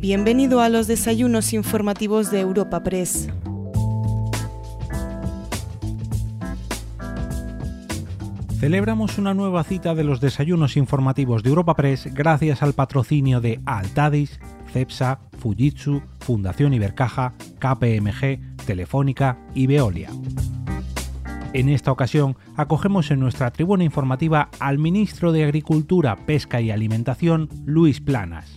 Bienvenido a los desayunos informativos de Europa Press. Celebramos una nueva cita de los desayunos informativos de Europa Press gracias al patrocinio de Altadis, CEPSA, Fujitsu, Fundación Ibercaja, KPMG, Telefónica y Veolia. En esta ocasión acogemos en nuestra tribuna informativa al ministro de Agricultura, Pesca y Alimentación, Luis Planas.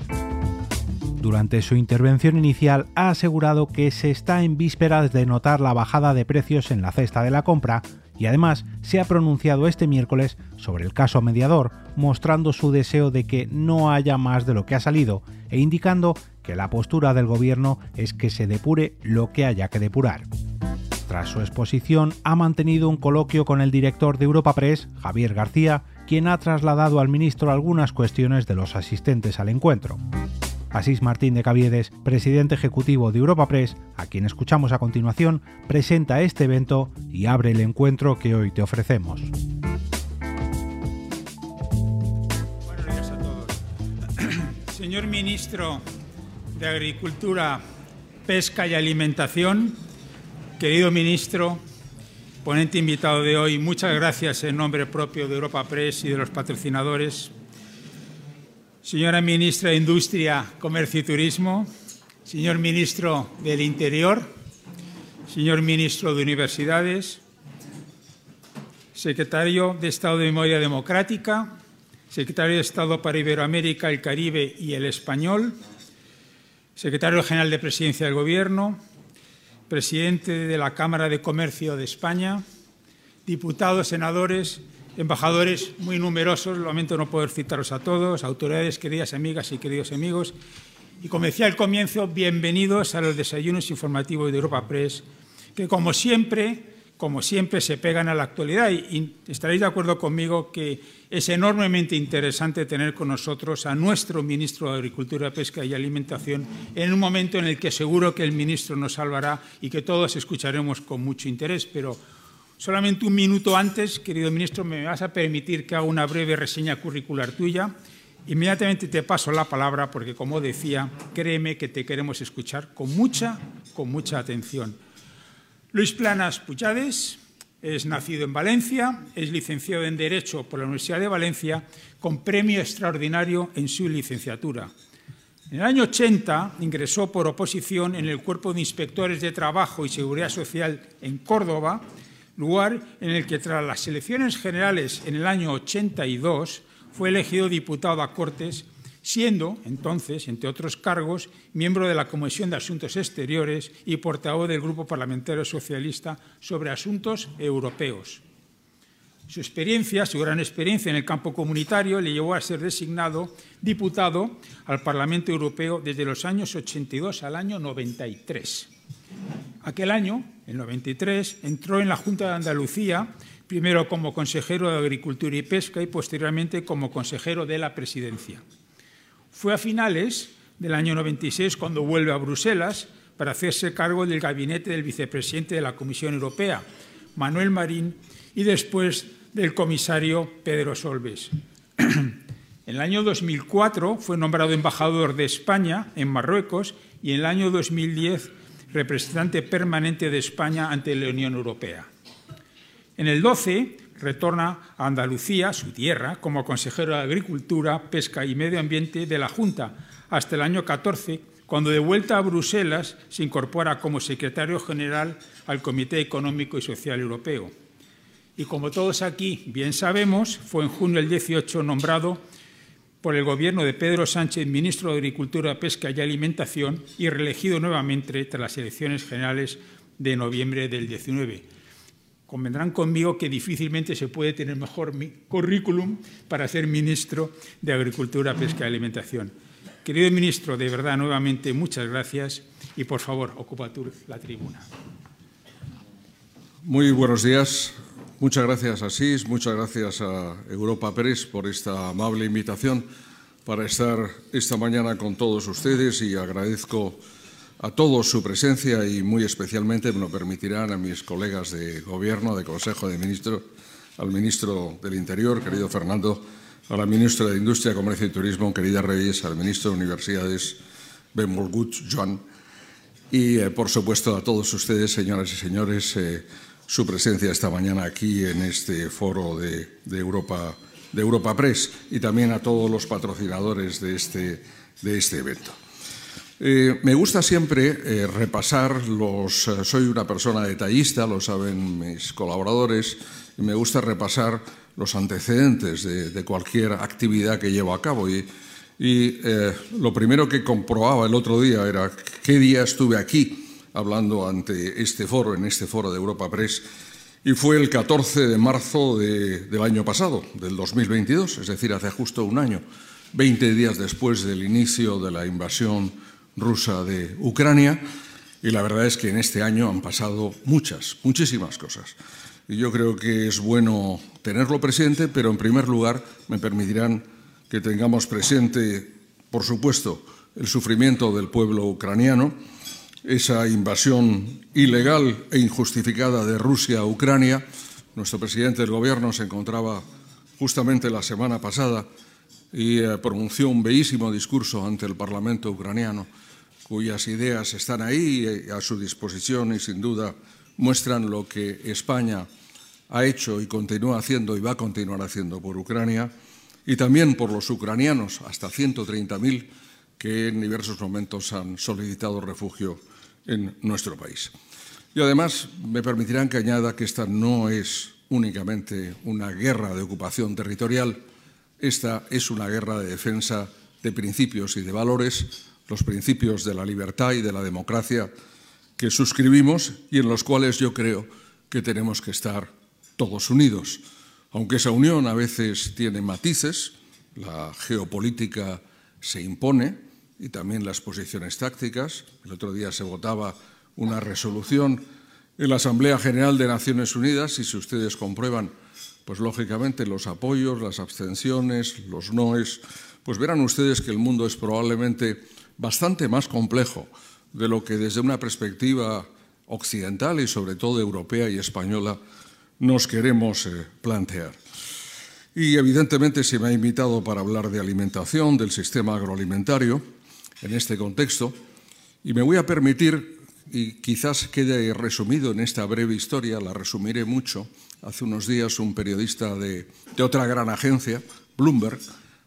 Durante su intervención inicial ha asegurado que se está en vísperas de notar la bajada de precios en la cesta de la compra y además se ha pronunciado este miércoles sobre el caso mediador, mostrando su deseo de que no haya más de lo que ha salido e indicando que la postura del gobierno es que se depure lo que haya que depurar. Tras su exposición, ha mantenido un coloquio con el director de Europa Press, Javier García, quien ha trasladado al ministro algunas cuestiones de los asistentes al encuentro. Asís Martín de Caviedes, presidente ejecutivo de Europa Press, a quien escuchamos a continuación, presenta este evento y abre el encuentro que hoy te ofrecemos. Buenos días a todos. Señor ministro de Agricultura, Pesca y Alimentación, querido ministro, ponente invitado de hoy, muchas gracias en nombre propio de Europa Press y de los patrocinadores señora ministra de Industria, Comercio y Turismo, señor ministro del Interior, señor ministro de Universidades, secretario de Estado de Memoria Democrática, secretario de Estado para Iberoamérica, el Caribe y el Español, secretario general de Presidencia del Gobierno, presidente de la Cámara de Comercio de España, diputados, senadores, embajadores muy numerosos, lamento no poder citaros a todos, autoridades, queridas amigas y queridos amigos. Y como decía al comienzo, bienvenidos a los desayunos informativos de Europa Press, que como siempre, como siempre se pegan a la actualidad. Y estaréis de acuerdo conmigo que es enormemente interesante tener con nosotros a nuestro ministro de Agricultura, Pesca y Alimentación en un momento en el que seguro que el ministro nos salvará y que todos escucharemos con mucho interés. Pero Solamente un minuto antes, querido ministro, me vas a permitir que haga una breve reseña curricular tuya. Inmediatamente te paso la palabra porque, como decía, créeme que te queremos escuchar con mucha, con mucha atención. Luis Planas Puchades es nacido en Valencia, es licenciado en Derecho por la Universidad de Valencia con premio extraordinario en su licenciatura. En el año 80 ingresó por oposición en el Cuerpo de Inspectores de Trabajo y Seguridad Social en Córdoba lugar en el que tras las elecciones generales en el año 82 fue elegido diputado a Cortes, siendo entonces, entre otros cargos, miembro de la Comisión de Asuntos Exteriores y portavoz del Grupo Parlamentario Socialista sobre Asuntos Europeos. Su experiencia, su gran experiencia en el campo comunitario le llevó a ser designado diputado al Parlamento Europeo desde los años 82 al año 93. Aquel año, el 93, entró en la Junta de Andalucía, primero como consejero de Agricultura y Pesca y posteriormente como consejero de la Presidencia. Fue a finales del año 96 cuando vuelve a Bruselas para hacerse cargo del gabinete del vicepresidente de la Comisión Europea, Manuel Marín, y después del comisario Pedro Solbes. En el año 2004 fue nombrado embajador de España en Marruecos y en el año 2010 representante permanente de España ante la Unión Europea. En el 12 retorna a Andalucía, su tierra, como consejero de Agricultura, Pesca y Medio Ambiente de la Junta, hasta el año 14, cuando de vuelta a Bruselas se incorpora como secretario general al Comité Económico y Social Europeo. Y como todos aquí bien sabemos, fue en junio del 18 nombrado por el gobierno de Pedro Sánchez, ministro de Agricultura, Pesca y Alimentación, y reelegido nuevamente tras las elecciones generales de noviembre del 19. Convendrán conmigo que difícilmente se puede tener mejor currículum para ser ministro de Agricultura, Pesca y Alimentación. Querido ministro, de verdad, nuevamente muchas gracias y por favor, ocupa tú la tribuna. Muy buenos días. Muchas gracias, Asís, muchas gracias a Europa Press por esta amable invitación para estar esta mañana con todos ustedes y agradezco a todos su presencia y muy especialmente me lo permitirán a mis colegas de Gobierno, de Consejo de Ministros, al Ministro del Interior, querido Fernando, a la Ministra de Industria, Comercio y Turismo, querida Reyes, al Ministro de Universidades, Benvolgut Joan. Y, eh, por supuesto, a todos ustedes, señoras y señores, eh, su presencia esta mañana aquí en este foro de, Europa, de Europa Press y también a todos los patrocinadores de este, este evento. Eh, me gusta siempre eh, repasar los. Eh, soy una persona detallista, lo saben mis colaboradores, y me gusta repasar los antecedentes de, de cualquier actividad que llevo a cabo. Y, y eh, lo primero que comprobaba el otro día era qué día estuve aquí hablando ante este foro, en este foro de Europa Press, y fue el 14 de marzo de, del año pasado, del 2022, es decir, hace justo un año, 20 días después del inicio de la invasión rusa de Ucrania y la verdad es que en este año han pasado muchas, muchísimas cosas. Y yo creo que es bueno tenerlo presente, pero en primer lugar me permitirán que tengamos presente, por supuesto, el sufrimiento del pueblo ucraniano, esa invasión ilegal e injustificada de Rusia a Ucrania. Nuestro presidente del Gobierno se encontraba justamente la semana pasada y eh, pronunció un bellísimo discurso ante el Parlamento ucraniano cuyas ideas están ahí eh, a su disposición y sin duda muestran lo que España ha hecho y continúa haciendo y va a continuar haciendo por Ucrania y también por los ucranianos, hasta 130.000 que en diversos momentos han solicitado refugio en nuestro país. Y además me permitirán que añada que esta no es únicamente una guerra de ocupación territorial, esta es una guerra de defensa de principios y de valores los principios de la libertad y de la democracia que suscribimos y en los cuales yo creo que tenemos que estar todos unidos. Aunque esa unión a veces tiene matices, la geopolítica se impone y también las posiciones tácticas. El otro día se votaba una resolución en la Asamblea General de Naciones Unidas y si ustedes comprueban, pues lógicamente los apoyos, las abstenciones, los noes, pues verán ustedes que el mundo es probablemente bastante más complejo de lo que desde una perspectiva occidental y sobre todo europea y española nos queremos eh, plantear. Y evidentemente se me ha invitado para hablar de alimentación, del sistema agroalimentario, en este contexto, y me voy a permitir, y quizás quede resumido en esta breve historia, la resumiré mucho, hace unos días un periodista de, de otra gran agencia, Bloomberg,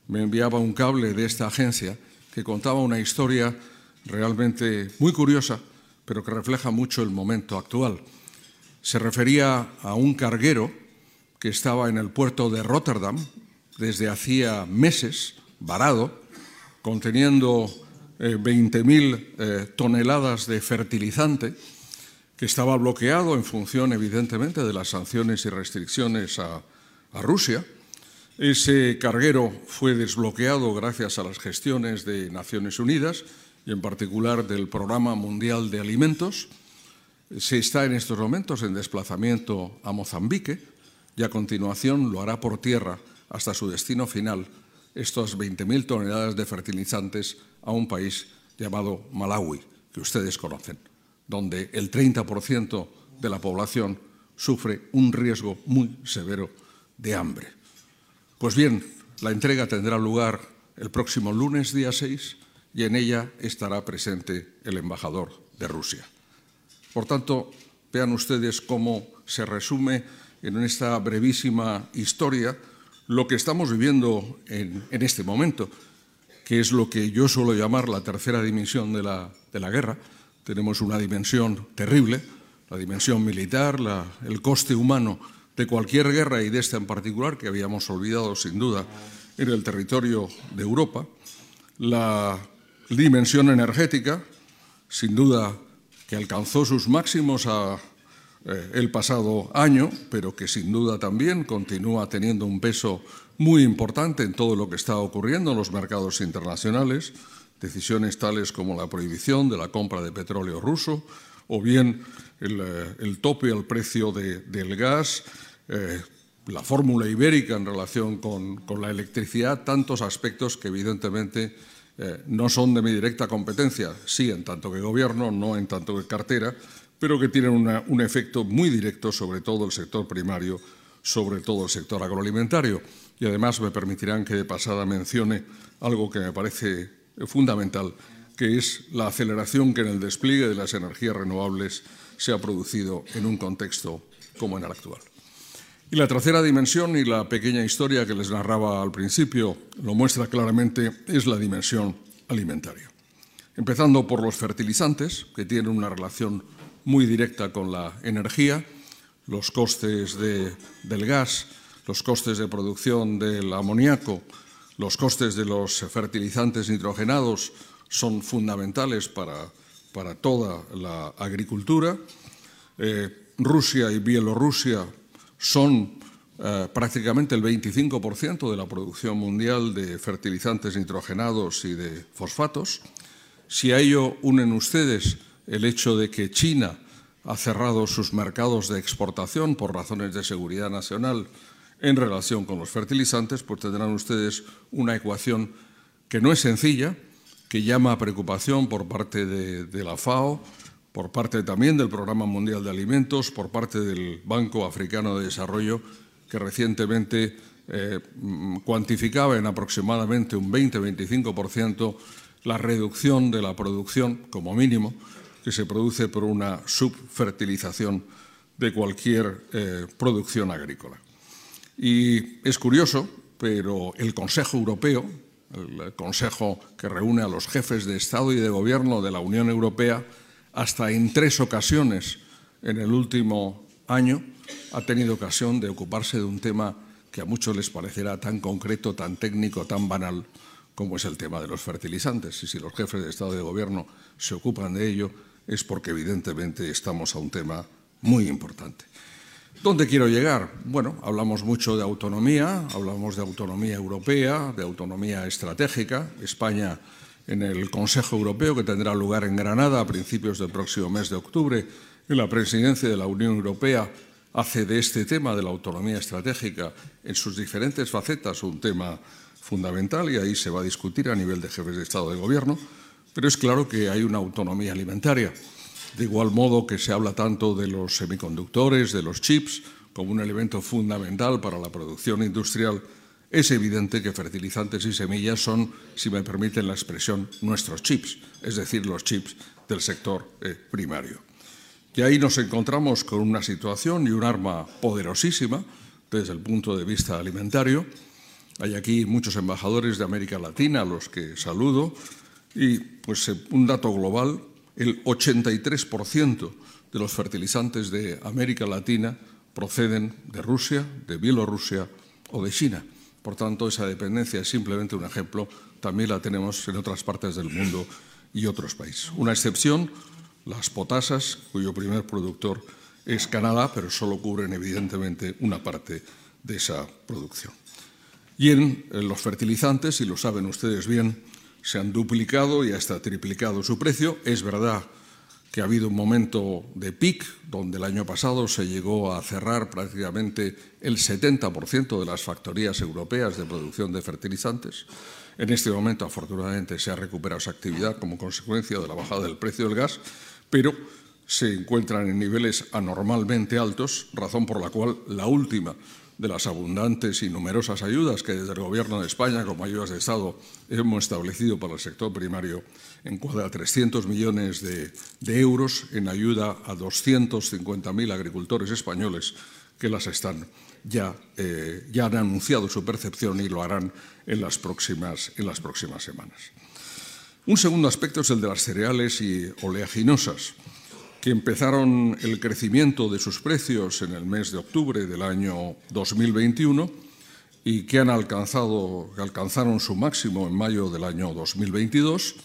me enviaba un cable de esta agencia que contaba una historia realmente muy curiosa, pero que refleja mucho el momento actual. Se refería a un carguero que estaba en el puerto de Rotterdam desde hacía meses, varado, conteniendo eh, 20.000 eh, toneladas de fertilizante, que estaba bloqueado en función, evidentemente, de las sanciones y restricciones a, a Rusia ese carguero fue desbloqueado gracias a las gestiones de Naciones Unidas y en particular del Programa Mundial de Alimentos. Se está en estos momentos en desplazamiento a Mozambique y a continuación lo hará por tierra hasta su destino final, estas 20.000 toneladas de fertilizantes a un país llamado Malawi, que ustedes conocen, donde el 30% de la población sufre un riesgo muy severo de hambre. Pues bien, la entrega tendrá lugar el próximo lunes, día 6, y en ella estará presente el embajador de Rusia. Por tanto, vean ustedes cómo se resume en esta brevísima historia lo que estamos viviendo en, en este momento, que es lo que yo suelo llamar la tercera dimensión de la, de la guerra. Tenemos una dimensión terrible, la dimensión militar, el coste humano de cualquier guerra y de esta en particular, que habíamos olvidado sin duda en el territorio de Europa, la dimensión energética, sin duda que alcanzó sus máximos eh, el pasado año, pero que sin duda también continúa teniendo un peso muy importante en todo lo que está ocurriendo en los mercados internacionales, decisiones tales como la prohibición de la compra de petróleo ruso o bien el, eh, tope al precio de, del gas, eh, la fórmula ibérica en relación con, la electricidad, tantos aspectos que evidentemente eh, no son de mi directa competencia, sí en tanto que gobierno, no en tanto que cartera, pero que tienen un efecto muy directo sobre todo el sector primario, sobre todo el sector agroalimentario. Y además me permitirán que de pasada mencione algo que me parece fundamental, que es la aceleración que en el despliegue de las energías renovables se ha producido en un contexto como en el actual. Y la tercera dimensión y la pequeña historia que les narraba al principio lo muestra claramente es la dimensión alimentaria. Empezando por los fertilizantes, que tienen una relación muy directa con la energía, los costes del gas, los costes de producción del amoníaco, los costes de los fertilizantes nitrogenados son fundamentales para, para toda la agricultura. Eh, Rusia y Bielorrusia son eh, prácticamente el 25% de la producción mundial de fertilizantes nitrogenados y de fosfatos. Si a ello unen ustedes el hecho de que China ha cerrado sus mercados de exportación por razones de seguridad nacional en relación con los fertilizantes, pues tendrán ustedes una ecuación que no es sencilla, que llama a preocupación por parte de, la FAO, por parte también del Programa Mundial de Alimentos, por parte del Banco Africano de Desarrollo, que recientemente eh, cuantificaba en aproximadamente un 20-25% la reducción de la producción, como mínimo, que se produce por una subfertilización de cualquier eh, producción agrícola. Y es curioso, pero el Consejo Europeo, el Consejo que reúne a los jefes de Estado y de Gobierno de la Unión Europea, hasta en tres ocasiones en el último año ha tenido ocasión de ocuparse de un tema que a muchos les parecerá tan concreto, tan técnico, tan banal como es el tema de los fertilizantes. Y si los jefes de Estado y de Gobierno se ocupan de ello, es porque evidentemente estamos a un tema muy importante. ¿Dónde quiero llegar? Bueno, hablamos mucho de autonomía, hablamos de autonomía europea, de autonomía estratégica. España en el Consejo Europeo, que tendrá lugar en Granada a principios del próximo mes de octubre, en la presidencia de la Unión Europea, hace de este tema de la autonomía estratégica en sus diferentes facetas un tema fundamental y ahí se va a discutir a nivel de jefes de Estado de Gobierno, pero es claro que hay una autonomía alimentaria. De igual modo que se habla tanto de los semiconductores, de los chips, como un elemento fundamental para la producción industrial, es evidente que fertilizantes y semillas son, si me permiten la expresión, nuestros chips, es decir, los chips del sector eh, primario. Y ahí nos encontramos con una situación y un arma poderosísima desde el punto de vista alimentario. Hay aquí muchos embajadores de América Latina a los que saludo y pues eh, un dato global el 83% de los fertilizantes de América Latina proceden de Rusia, de Bielorrusia o de China. Por tanto, esa dependencia es simplemente un ejemplo, también la tenemos en otras partes del mundo y otros países. Una excepción, las potasas, cuyo primer productor es Canadá, pero solo cubren evidentemente una parte de esa producción. Y en los fertilizantes, y lo saben ustedes bien, se han duplicado y hasta triplicado su precio. Es verdad que ha habido un momento de pic, donde el año pasado se llegó a cerrar prácticamente el 70% de las factorías europeas de producción de fertilizantes. En este momento, afortunadamente, se ha recuperado esa actividad como consecuencia de la bajada del precio del gas, pero se encuentran en niveles anormalmente altos, razón por la cual la última de las abundantes y numerosas ayudas que desde el Gobierno de España, como ayudas de Estado, hemos establecido para el sector primario, encuadra 300 millones de, euros en ayuda a 250.000 agricultores españoles que las están ya, eh, ya han anunciado su percepción y lo harán en las, próximas, en las próximas semanas. Un segundo aspecto es el de las cereales y oleaginosas que empezaron el crecimiento de sus precios en el mes de octubre del año 2021 y que han alcanzado, alcanzaron su máximo en mayo del año 2022,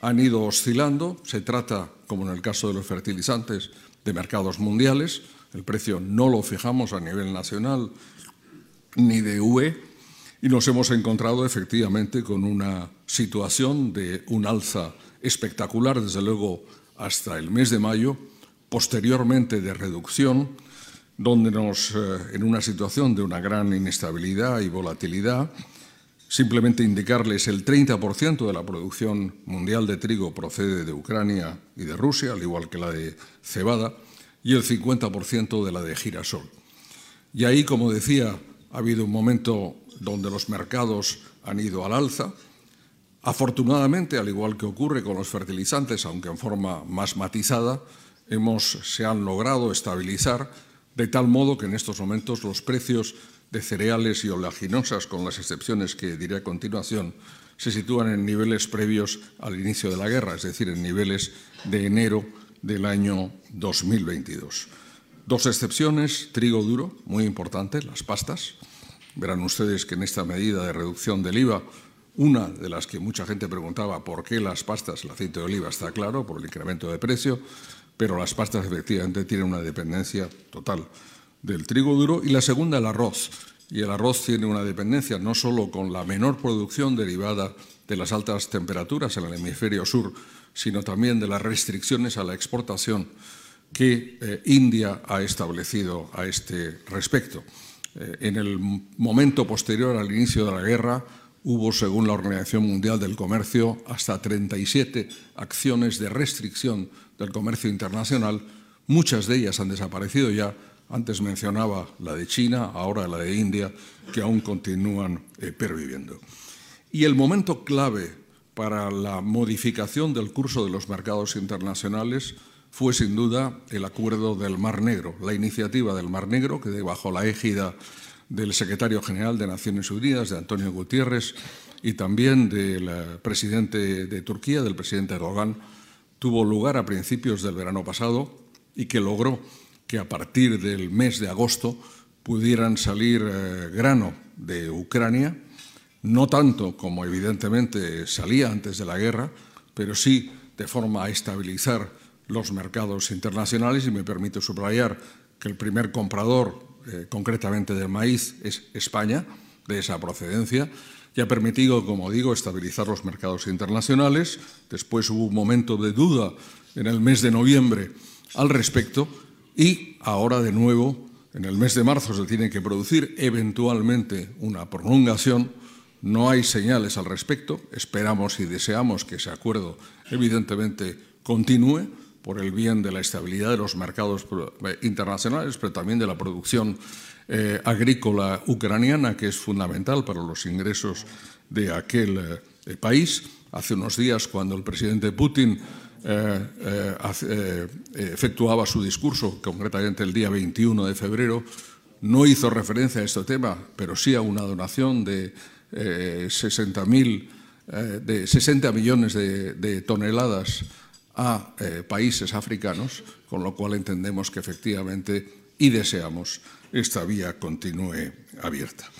han ido oscilando. Se trata, como en el caso de los fertilizantes, de mercados mundiales. El precio no lo fijamos a nivel nacional ni de UE y nos hemos encontrado efectivamente con una situación de un alza espectacular, desde luego hasta el mes de mayo, posteriormente de reducción, donde nos, eh, en una situación de una gran inestabilidad y volatilidad, simplemente indicarles el 30% de la producción mundial de trigo procede de Ucrania y de Rusia, al igual que la de cebada, y el 50% de la de girasol. Y ahí, como decía, ha habido un momento donde los mercados han ido al alza, Afortunadamente, al igual que ocurre con los fertilizantes, aunque en forma más matizada, hemos, se han logrado estabilizar de tal modo que en estos momentos los precios de cereales y oleaginosas, con las excepciones que diré a continuación, se sitúan en niveles previos al inicio de la guerra, es decir, en niveles de enero del año 2022. Dos excepciones, trigo duro, muy importante, las pastas. Verán ustedes que en esta medida de reducción del IVA una de las que mucha gente preguntaba por qué las pastas, el aceite de oliva está claro, por el incremento de precio, pero las pastas efectivamente tienen una dependencia total del trigo duro. Y la segunda, el arroz. Y el arroz tiene una dependencia no solo con la menor producción derivada de las altas temperaturas en el hemisferio sur, sino también de las restricciones a la exportación que eh, India ha establecido a este respecto. Eh, en el momento posterior al inicio de la guerra, hubo, según la Organización Mundial del Comercio, hasta 37 acciones de restricción del comercio internacional. Muchas de ellas han desaparecido ya. Antes mencionaba la de China, ahora la de India, que aún continúan eh, perviviendo. Y el momento clave para la modificación del curso de los mercados internacionales fue sin duda el acuerdo del Mar Negro, la iniciativa del Mar Negro, que bajo la égida del secretario general de Naciones Unidas, de Antonio Gutiérrez, y también del presidente de Turquía, del presidente Erdogan, tuvo lugar a principios del verano pasado y que logró que a partir del mes de agosto pudieran salir eh, grano de Ucrania, no tanto como evidentemente salía antes de la guerra, pero sí de forma a estabilizar los mercados internacionales. Y me permito subrayar que el primer comprador eh, concretamente del maíz, es España, de esa procedencia, y ha permitido, como digo, estabilizar los mercados internacionales. Después hubo un momento de duda en el mes de noviembre al respecto y ahora de nuevo, en el mes de marzo, se tiene que producir eventualmente una prolongación. No hay señales al respecto. Esperamos y deseamos que ese acuerdo, evidentemente, continúe por el bien de la estabilidad de los mercados eh, internacionales, pero también de la producción eh, agrícola ucraniana, que es fundamental para los ingresos de aquel eh, país. Hace unos días, cuando el presidente Putin efectuaba su discurso, concretamente el día 21 de febrero, no hizo referencia a este tema, pero sí a una donación de 60, de 60 millones de toneladas a eh, países africanos, con lo cual entendemos que efectivamente y deseamos esta vía continúe abierta.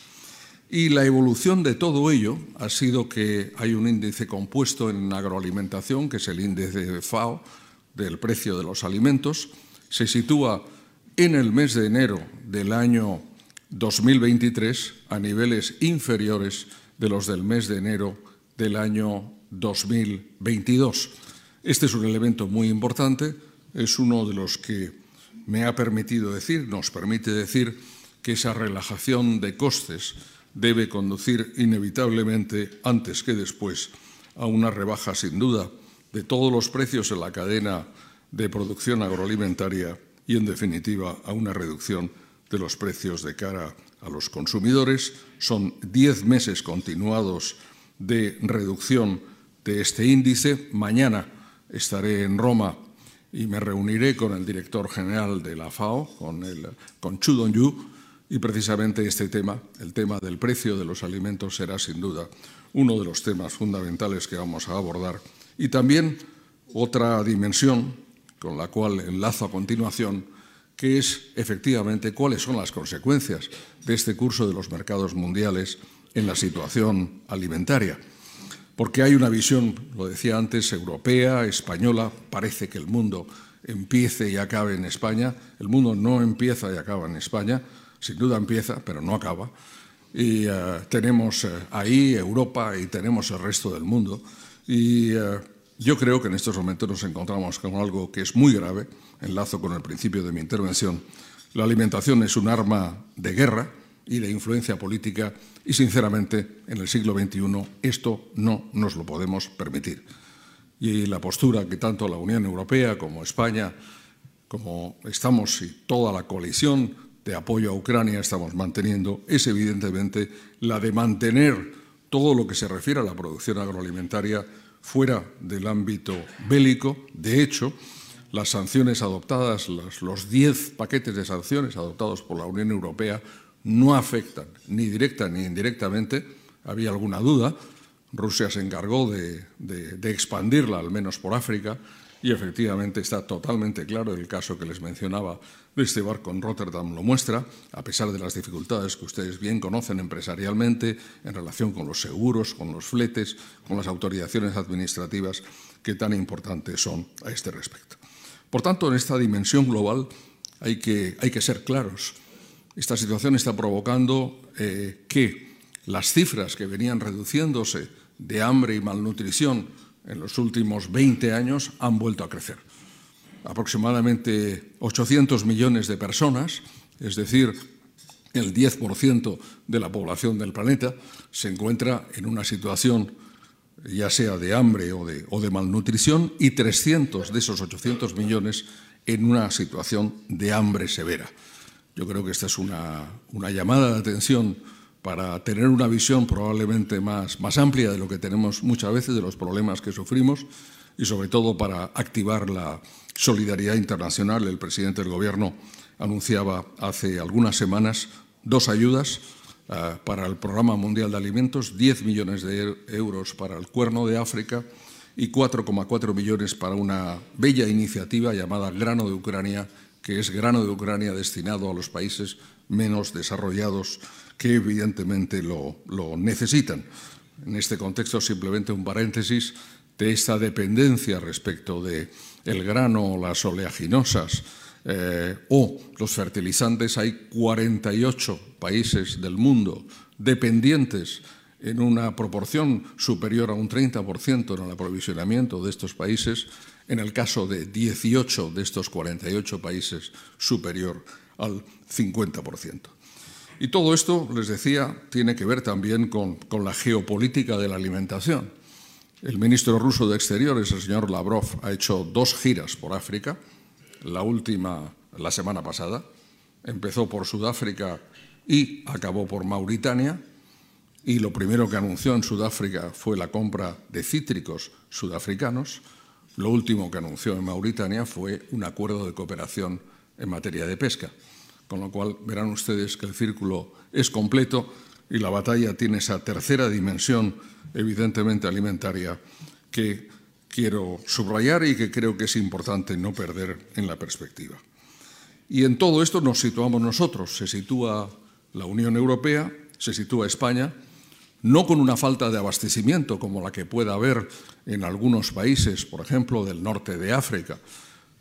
Y la evolución de todo ello ha sido que hay un índice compuesto en agroalimentación, que es el índice de FAO, del precio de los alimentos, se sitúa en el mes de enero del año 2023 a niveles inferiores de los del mes de enero del año 2022. Este es un elemento muy importante, es uno de los que me ha permitido decir, nos permite decir que esa relajación de costes debe conducir inevitablemente, antes que después, a una rebaja sin duda de todos los precios en la cadena de producción agroalimentaria y, en definitiva, a una reducción de los precios de cara a los consumidores. Son diez meses continuados de reducción de este índice. Mañana estaré en Roma y me reuniré con el director general de la FAO, con, el, con Chu Dongyu, y precisamente este tema, el tema del precio de los alimentos, será sin duda uno de los temas fundamentales que vamos a abordar. Y también otra dimensión con la cual enlazo a continuación, que es efectivamente cuáles son las consecuencias de este curso de los mercados mundiales en la situación alimentaria porque hay una visión, lo decía antes, europea, española, parece que el mundo empiece y acabe en España. El mundo no empieza y acaba en España, sin duda empieza, pero no acaba. Y eh, tenemos eh, ahí Europa y tenemos el resto del mundo. Y eh, yo creo que en estos momentos nos encontramos con algo que es muy grave, enlazo con el principio de mi intervención. La alimentación es un arma de guerra y de influencia política y, sinceramente, en el siglo XXI esto no nos lo podemos permitir. Y la postura que tanto la Unión Europea como España, como estamos y toda la coalición de apoyo a Ucrania estamos manteniendo, es evidentemente la de mantener todo lo que se refiere a la producción agroalimentaria fuera del ámbito bélico. De hecho, las sanciones adoptadas, los 10 paquetes de sanciones adoptados por la Unión Europea no afectan ni directa ni indirectamente. Había alguna duda. Rusia se encargó de, expandirla, al menos por África, y efectivamente está totalmente claro el caso que les mencionaba de este barco en Rotterdam lo muestra, a pesar de las dificultades que ustedes bien conocen empresarialmente en relación con los seguros, con los fletes, con las autorizaciones administrativas que tan importantes son a este respecto. Por tanto, en esta dimensión global hay que ser claros. Esta situación está provocando eh, que las cifras que venían reduciéndose de hambre y malnutrición en los últimos 20 años han vuelto a crecer. Aproximadamente 800 millones de personas, es decir, el 10% de la población del planeta, se encuentra en una situación ya sea de hambre o de, o de malnutrición, y 300 de esos 800 millones en una situación de hambre severa. Yo creo que esta es una, llamada de atención para tener una visión probablemente más, amplia de lo que tenemos muchas veces, de los problemas que sufrimos y sobre todo para activar la solidaridad internacional. El presidente del Gobierno anunciaba hace algunas semanas dos ayudas uh, para el Programa Mundial de Alimentos, 10 millones de euros para el Cuerno de África y 4,4 millones para una bella iniciativa llamada Grano de Ucrania, que es grano de Ucrania destinado a los países menos desarrollados que evidentemente lo, necesitan. En este contexto, simplemente un paréntesis de esta dependencia respecto de el grano, las oleaginosas eh, o los fertilizantes, hay 48 países del mundo dependientes en una proporción superior a un 30% en el aprovisionamiento de estos países, en el caso de 18 de estos 48 países superior al 50%. Y todo esto, les decía, tiene que ver también con, con, la geopolítica de la alimentación. El ministro ruso de Exteriores, el señor Lavrov, ha hecho dos giras por África, la última la semana pasada, empezó por Sudáfrica y acabó por Mauritania, y lo primero que anunció en Sudáfrica fue la compra de cítricos sudafricanos, lo último que anunció en Mauritania fue un acuerdo de cooperación en materia de pesca con lo cual verán ustedes que el círculo es completo y la batalla tiene esa tercera dimensión, evidentemente alimentaria, que quiero subrayar y que creo que es importante no perder en la perspectiva. Y en todo esto nos situamos nosotros, se sitúa la Unión Europea, se sitúa España, no con una falta de abastecimiento como la que pueda haber en algunos países, por ejemplo, del norte de África,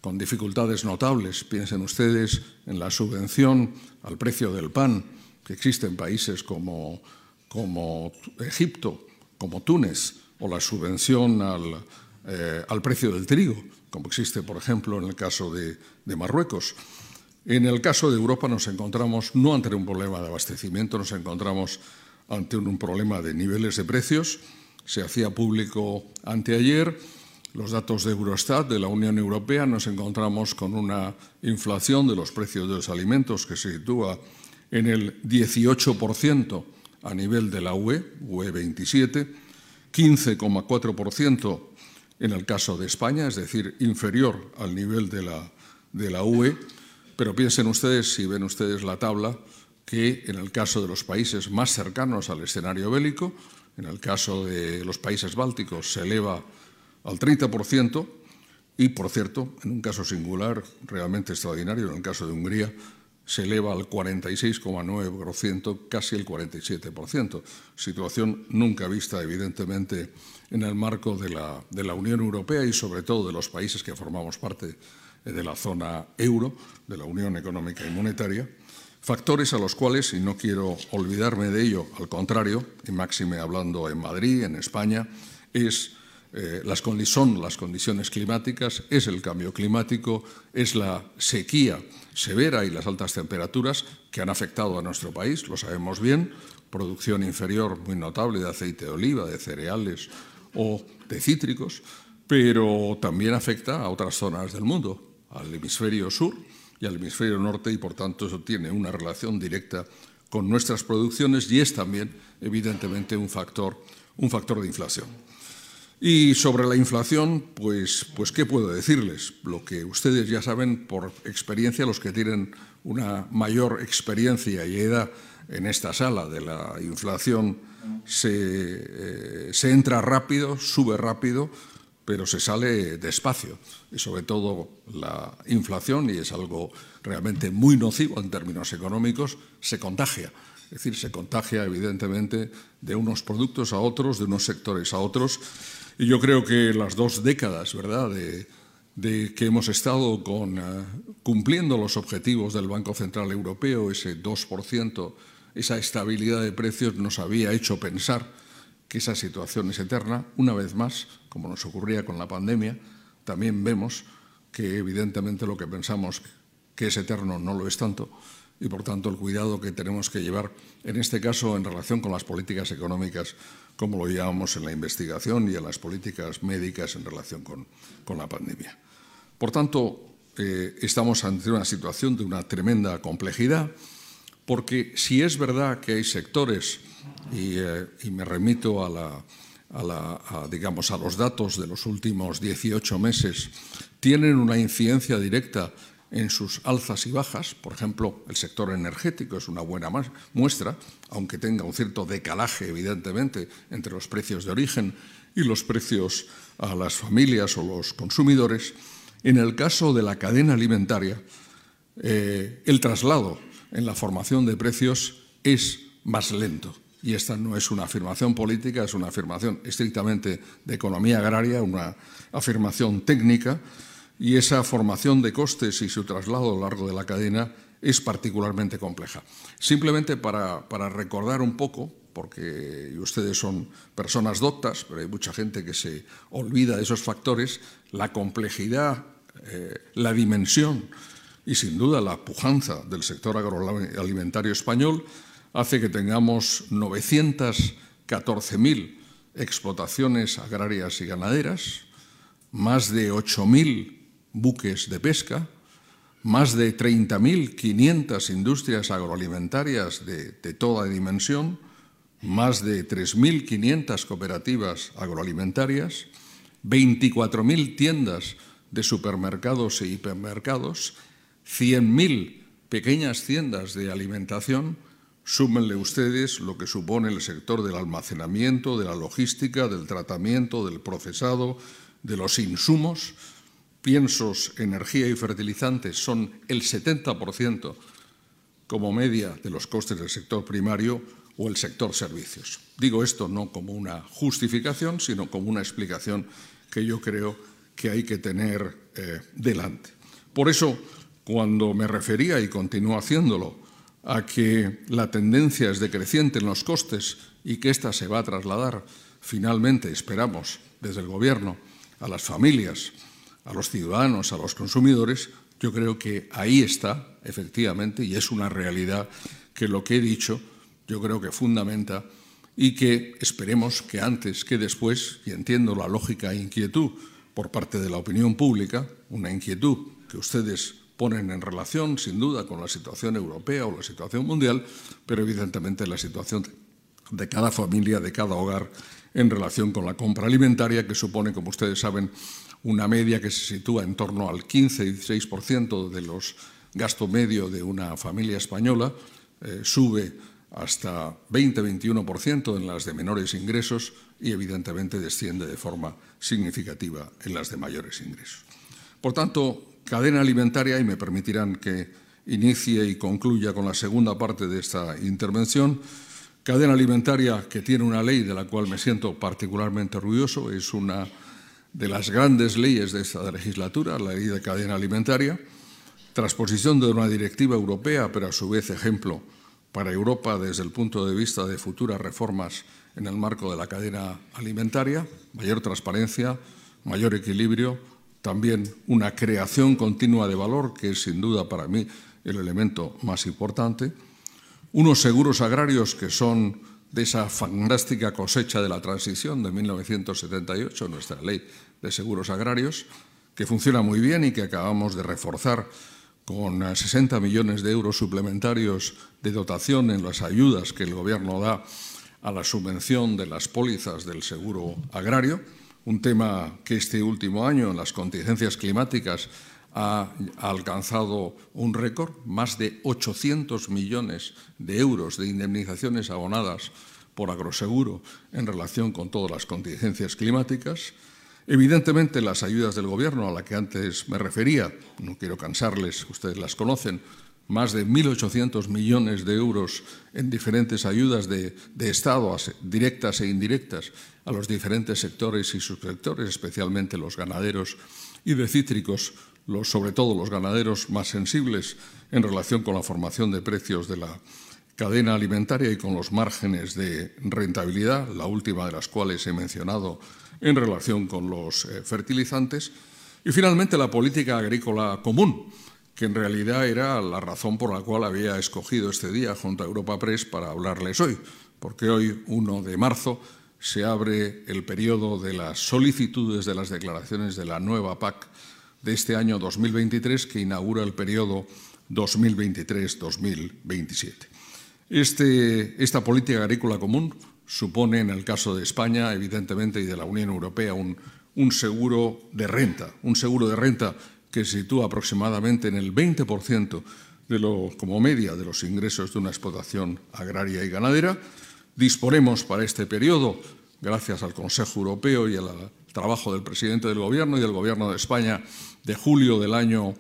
con dificultades notables. Piensen ustedes en la subvención al precio del pan que existe en países como, como Egipto, como Túnez, o la subvención al, eh, al, precio del trigo, como existe, por ejemplo, en el caso de, de Marruecos. En el caso de Europa nos encontramos no ante un problema de abastecimiento, nos encontramos ante un problema de niveles de precios. Se hacía público anteayer. Los datos de Eurostat de la Unión Europea nos encontramos con una inflación de los precios de los alimentos que se sitúa en el 18% a nivel de la UE, UE 27, 15,4% en el caso de España, es decir, inferior al nivel de la, de la UE, pero piensen ustedes, si ven ustedes la tabla, que en el caso de los países más cercanos al escenario bélico, en el caso de los países bálticos se eleva al 30% y, por cierto, en un caso singular realmente extraordinario, en el caso de Hungría, se eleva al 46,9%, casi el 47%. Situación nunca vista, evidentemente, en el marco de la, de la Unión Europea y, sobre todo, de los países que formamos parte de la zona euro, de la Unión Económica y Monetaria, factores a los cuales, y no quiero olvidarme de ello, al contrario, y máxime hablando en Madrid, en España, es eh, las son las condiciones climáticas, es el cambio climático, es la sequía severa y las altas temperaturas que han afectado a nuestro país, lo sabemos bien, producción inferior muy notable de aceite de oliva, de cereales o de cítricos, pero también afecta a otras zonas del mundo, al hemisferio sur y al hemisferio norte, y por tanto eso tiene una relación directa con nuestras producciones y es también, evidentemente, un factor, un factor de inflación. Y sobre la inflación, pues, pues, ¿qué puedo decirles? Lo que ustedes ya saben por experiencia, los que tienen una mayor experiencia y edad en esta sala de la inflación, se, eh, se entra rápido, sube rápido, pero se sale despacio. Y sobre todo la inflación, y es algo realmente muy nocivo en términos económicos, se contagia. Es decir, se contagia evidentemente de unos productos a otros, de unos sectores a otros. Y yo creo que las dos décadas, ¿verdad?, de, que hemos estado con, eh, cumpliendo los objetivos del Banco Central Europeo, ese 2%, esa estabilidad de precios nos había hecho pensar que esa situación es eterna. Una vez más, como nos ocurría con la pandemia, también vemos que evidentemente lo que pensamos que es eterno no lo es tanto y por tanto el cuidado que tenemos que llevar en este caso en relación con las políticas económicas como lo llamamos en la investigación y en las políticas médicas en relación con, la pandemia. Por tanto, eh, estamos ante una situación de una tremenda complejidad porque si es verdad que hay sectores, y, eh, me remito a, digamos, a los datos de los últimos 18 meses, tienen una incidencia directa en sus alzas y bajas. Por ejemplo, el sector energético es una buena muestra, aunque tenga un cierto decalaje, evidentemente, entre los precios de origen y los precios a las familias o los consumidores. En el caso de la cadena alimentaria, eh, el traslado en la formación de precios es más lento. Y esta no es una afirmación política, es una afirmación estrictamente de economía agraria, una afirmación técnica, y esa formación de costes y su traslado a lo largo de la cadena es particularmente compleja. Simplemente para, recordar un poco, porque ustedes son personas doctas, pero hay mucha gente que se olvida de esos factores, la complejidad, eh, la dimensión y sin duda la pujanza del sector agroalimentario español hace que tengamos 914.000 explotaciones agrarias y ganaderas, más de 8.000 buques de pesca, más de 30.500 industrias agroalimentarias de, toda dimensión, más de 3.500 cooperativas agroalimentarias, 24.000 tiendas de supermercados e hipermercados 100.000 pequeñas tiendas de alimentación, súmenle ustedes lo que supone el sector del almacenamiento, de la logística, del tratamiento, del procesado, de los insumos, piensos, energía y fertilizantes son el 70% como media de los costes del sector primario o el sector servicios. Digo esto no como una justificación, sino como una explicación que yo creo que hay que tener eh, delante. Por eso, cuando me refería, y continúo haciéndolo, a que la tendencia es decreciente en los costes y que ésta se va a trasladar. Finalmente, esperamos, desde el Gobierno, a las familias, a los ciudadanos, a los consumidores, yo creo que ahí está, efectivamente, y es una realidad que lo que he dicho, yo creo que fundamenta y que esperemos que antes que después, y entiendo la lógica e inquietud por parte de la opinión pública, una inquietud que ustedes ponen en relación, sin duda, con la situación europea o la situación mundial, pero evidentemente la situación de cada familia, de cada hogar, en relación con la compra alimentaria, que supone, como ustedes saben, una media que se sitúa en torno al 15-16% de los gasto medio de una familia española, eh, sube hasta 20-21% en las de menores ingresos y evidentemente desciende de forma significativa en las de mayores ingresos. Por tanto, cadena alimentaria, y me permitirán que inicie y concluya con la segunda parte de esta intervención, cadena alimentaria que tiene una ley de la cual me siento particularmente orgulloso, es una de las grandes leyes de esta legislatura, la ley de cadena alimentaria, transposición de una directiva europea, pero a su vez ejemplo para Europa desde el punto de vista de futuras reformas en el marco de la cadena alimentaria, mayor transparencia, mayor equilibrio, también una creación continua de valor, que es sin duda para mí el elemento más importante, unos seguros agrarios que son de esa fantástica cosecha de la transición de 1978, nuestra ley de seguros agrarios, que funciona muy bien y que acabamos de reforzar con 60 millones de euros suplementarios de dotación en las ayudas que el Gobierno da a la subvención de las pólizas del seguro agrario, un tema que este último año en las contingencias climáticas ha alcanzado un récord, más de 800 millones de euros de indemnizaciones abonadas por agroseguro en relación con todas las contingencias climáticas. Evidentemente, las ayudas del Gobierno a las que antes me refería, no quiero cansarles, ustedes las conocen, más de 1.800 millones de euros en diferentes ayudas de, de, Estado, directas e indirectas, a los diferentes sectores y subsectores, especialmente los ganaderos y de cítricos, sobre todo los ganaderos más sensibles en relación con la formación de precios de la cadena alimentaria y con los márgenes de rentabilidad, la última de las cuales he mencionado en relación con los eh, fertilizantes. Y finalmente la política agrícola común, que en realidad era la razón por la cual había escogido este día junto a Europa Press para hablarles hoy, porque hoy, 1 de marzo, se abre el periodo de las solicitudes de las declaraciones de la nueva PAC de este año 2023, que inaugura el periodo 2023-2027. Este, esta política agrícola común supone, en el caso de España, evidentemente, y de la Unión Europea, un, seguro de renta, un seguro de renta que se sitúa aproximadamente en el 20% de lo, como media de los ingresos de una explotación agraria y ganadera. Disponemos para este periodo, gracias al Consejo Europeo y al trabajo del presidente del Gobierno y del Gobierno de España, de julio del año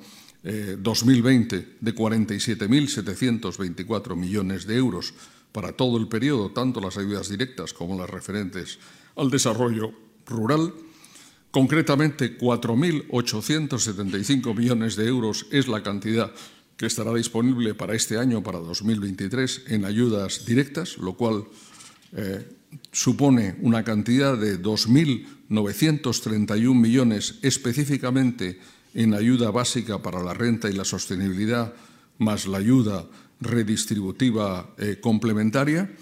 eh, 2020, de 47.724 millones de euros para todo el periodo, tanto las ayudas directas como las referentes al desarrollo rural. Concretamente, 4.875 millones de euros es la cantidad que estará disponible para este año, para 2023, en ayudas directas, lo cual eh, supone una cantidad de 2.931 millones específicamente en ayuda básica para la renta y la sostenibilidad, más la ayuda redistributiva eh, complementaria.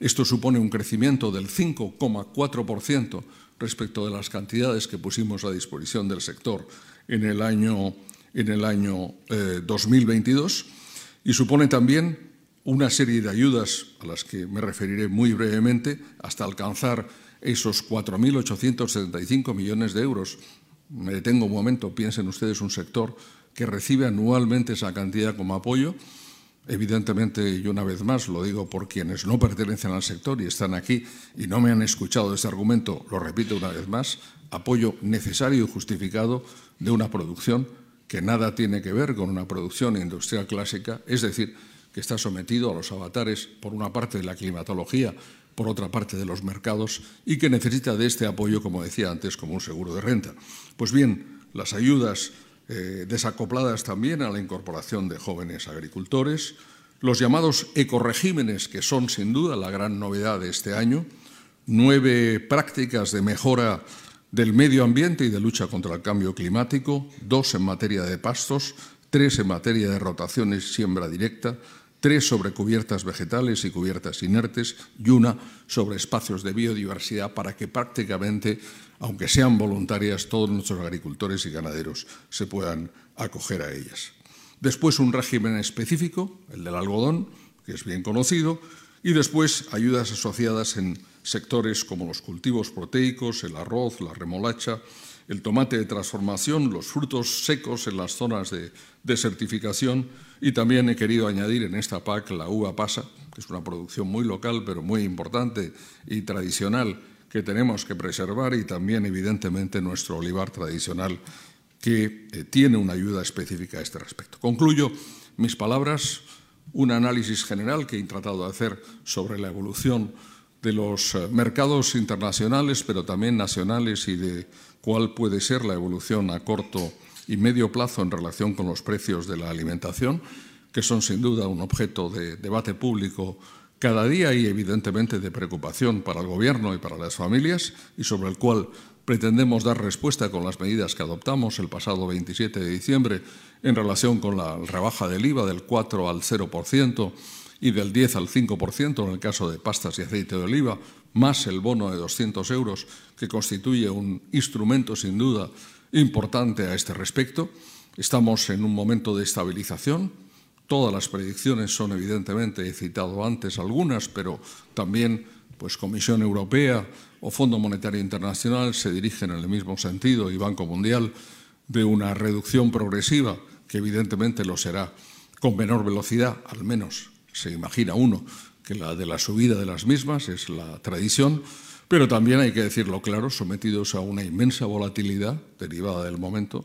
Esto supone un crecimiento del 5,4% respecto de las cantidades que pusimos a disposición del sector en el año, en el año eh, 2022 y supone también una serie de ayudas a las que me referiré muy brevemente hasta alcanzar esos 4.875 millones de euros. Me detengo un momento, piensen ustedes un sector que recibe anualmente esa cantidad como apoyo Evidentemente, y una vez más lo digo por quienes no pertenecen al sector y están aquí y no me han escuchado este argumento, lo repito una vez más, apoyo necesario y justificado de una producción que nada tiene que ver con una producción industrial clásica, es decir, que está sometido a los avatares, por una parte, de la climatología, por otra parte, de los mercados, y que necesita de este apoyo, como decía antes, como un seguro de renta. Pues bien, las ayudas eh, desacopladas también a la incorporación de jóvenes agricultores, los llamados ecoregímenes, que son sin duda la gran novedad de este año, nueve prácticas de mejora del medio ambiente y de lucha contra el cambio climático, dos en materia de pastos, tres en materia de rotaciones y siembra directa, tres sobre cubiertas vegetales y cubiertas inertes y una sobre espacios de biodiversidad para que prácticamente aunque sean voluntarias, todos nuestros agricultores y ganaderos se puedan acoger a ellas. Después un régimen específico, el del algodón, que es bien conocido, y después ayudas asociadas en sectores como los cultivos proteicos, el arroz, la remolacha, el tomate de transformación, los frutos secos en las zonas de, de certificación y también he querido añadir en esta PAC la uva pasa, que es una producción muy local pero muy importante y tradicional que tenemos que preservar y también, evidentemente, nuestro olivar tradicional, que eh, tiene una ayuda específica a este respecto. Concluyo mis palabras, un análisis general que he tratado de hacer sobre la evolución de los eh, mercados internacionales, pero también nacionales, y de cuál puede ser la evolución a corto y medio plazo en relación con los precios de la alimentación, que son sin duda un objeto de debate público cada día y evidentemente de preocupación para el Gobierno y para las familias y sobre el cual pretendemos dar respuesta con las medidas que adoptamos el pasado 27 de diciembre en relación con la rebaja del IVA del 4 al 0% y del 10 al 5% en el caso de pastas y aceite de oliva, más el bono de 200 euros, que constituye un instrumento sin duda importante a este respecto. Estamos en un momento de estabilización. Todas las predicciones son evidentemente, he citado antes algunas, pero también pues Comisión Europea o Fondo Monetario Internacional se dirigen en el mismo sentido y Banco Mundial de una reducción progresiva que evidentemente lo será con menor velocidad, al menos se imagina uno que la de la subida de las mismas es la tradición, pero también hay que decirlo claro, sometidos a una inmensa volatilidad derivada del momento,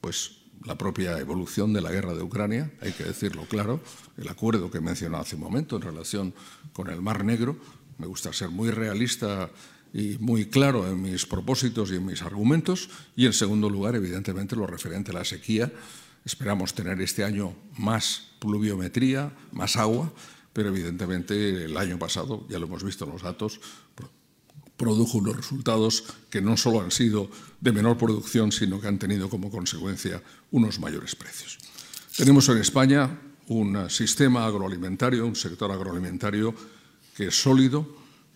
pues la propia evolución de la guerra de Ucrania, hay que decirlo claro, el acuerdo que mencioné hace un momento en relación con el Mar Negro, me gusta ser muy realista y muy claro en mis propósitos y en mis argumentos. Y en segundo lugar, evidentemente, lo referente a la sequía. Esperamos tener este año más pluviometría, más agua, pero evidentemente el año pasado, ya lo hemos visto en los datos, produjo unos resultados que no solo han sido de menor producción, sino que han tenido como consecuencia unos mayores precios. Tenemos en España un sistema agroalimentario, un sector agroalimentario que es sólido,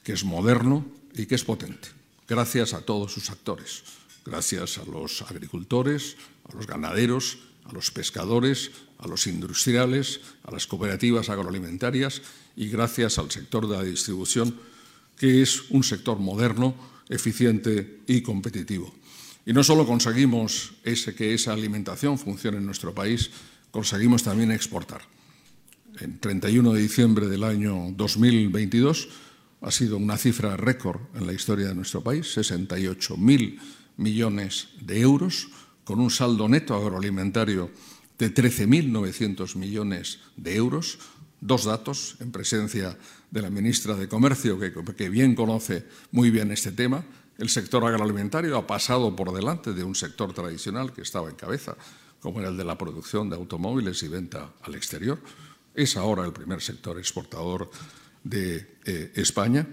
que es moderno, y que es potente, gracias a todos sus actores, gracias a los agricultores, a los ganaderos, a los pescadores, a los industriales, a las cooperativas agroalimentarias y gracias al sector de la distribución, que es un sector moderno, eficiente y competitivo. Y no solo conseguimos ese, que esa alimentación funcione en nuestro país, conseguimos también exportar. En 31 de diciembre del año 2022 ha sido una cifra récord en la historia de nuestro país, 68.000 millones de euros, con un saldo neto agroalimentario de 13.900 millones de euros. Dos datos en presencia de la ministra de Comercio, que, bien conoce muy bien este tema. El sector agroalimentario ha pasado por delante de un sector tradicional que estaba en cabeza, como era el de la producción de automóviles y venta al exterior. Es ahora el primer sector exportador de eh, España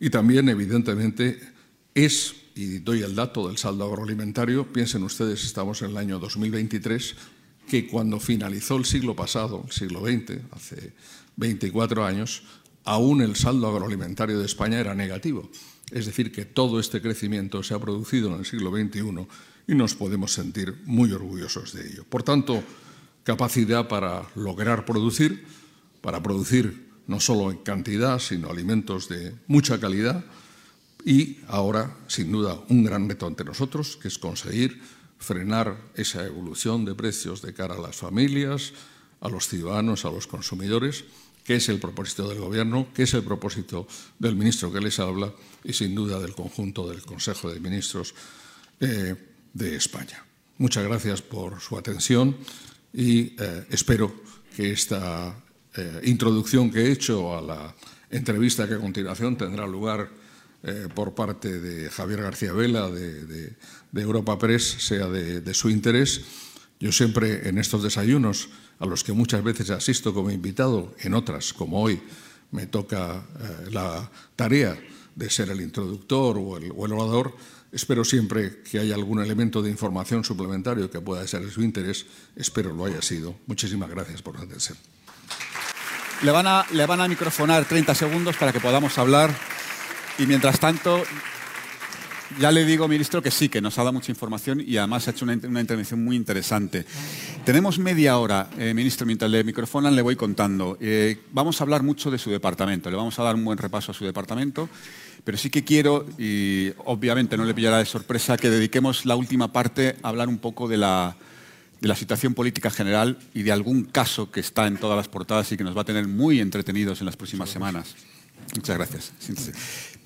y también, evidentemente, es, y doy el dato del saldo agroalimentario, piensen ustedes, estamos en el año 2023, que cuando finalizó el siglo pasado, el siglo XX, hace 24 años, aún el saldo agroalimentario de España era negativo. Es decir, que todo este crecimiento se ha producido en el siglo XXI y nos podemos sentir muy orgullosos de ello. Por tanto, capacidad para lograr producir, para producir no solo en cantidad, sino alimentos de mucha calidad. Y ahora, sin duda, un gran reto ante nosotros, que es conseguir frenar esa evolución de precios de cara a las familias, a los ciudadanos, a los consumidores, que es el propósito del Gobierno, que es el propósito del ministro que les habla y, sin duda, del conjunto del Consejo de Ministros eh, de España. Muchas gracias por su atención y eh, espero que esta eh, introducción que he hecho a la entrevista que a continuación tendrá lugar por parte de Javier García Vela de, Europa Press sea de, su interés. Yo siempre en estos desayunos, a los que muchas veces asisto como invitado, en otras, como hoy, me toca eh, la tarea de ser el introductor o el, orador, espero siempre que haya algún elemento de información suplementario que pueda ser de su interés. Espero lo haya sido. Muchísimas gracias por su atención. Le van, a, le van a microfonar 30 segundos para que podamos hablar. Y mientras tanto, ya le digo, ministro, que sí, que nos ha dado mucha información y además ha hecho una, intervención muy interesante. Tenemos media hora, eh, ministro, mientras le microfonan le voy contando. Eh, vamos a hablar mucho de su departamento, le vamos a dar un buen repaso a su departamento, pero sí que quiero, y obviamente no le pillará de sorpresa, que dediquemos la última parte a hablar un poco de la, de la situación política general y de algún caso que está en todas las portadas y que nos va a tener muy entretenidos en las próximas semanas. Muchas gracias.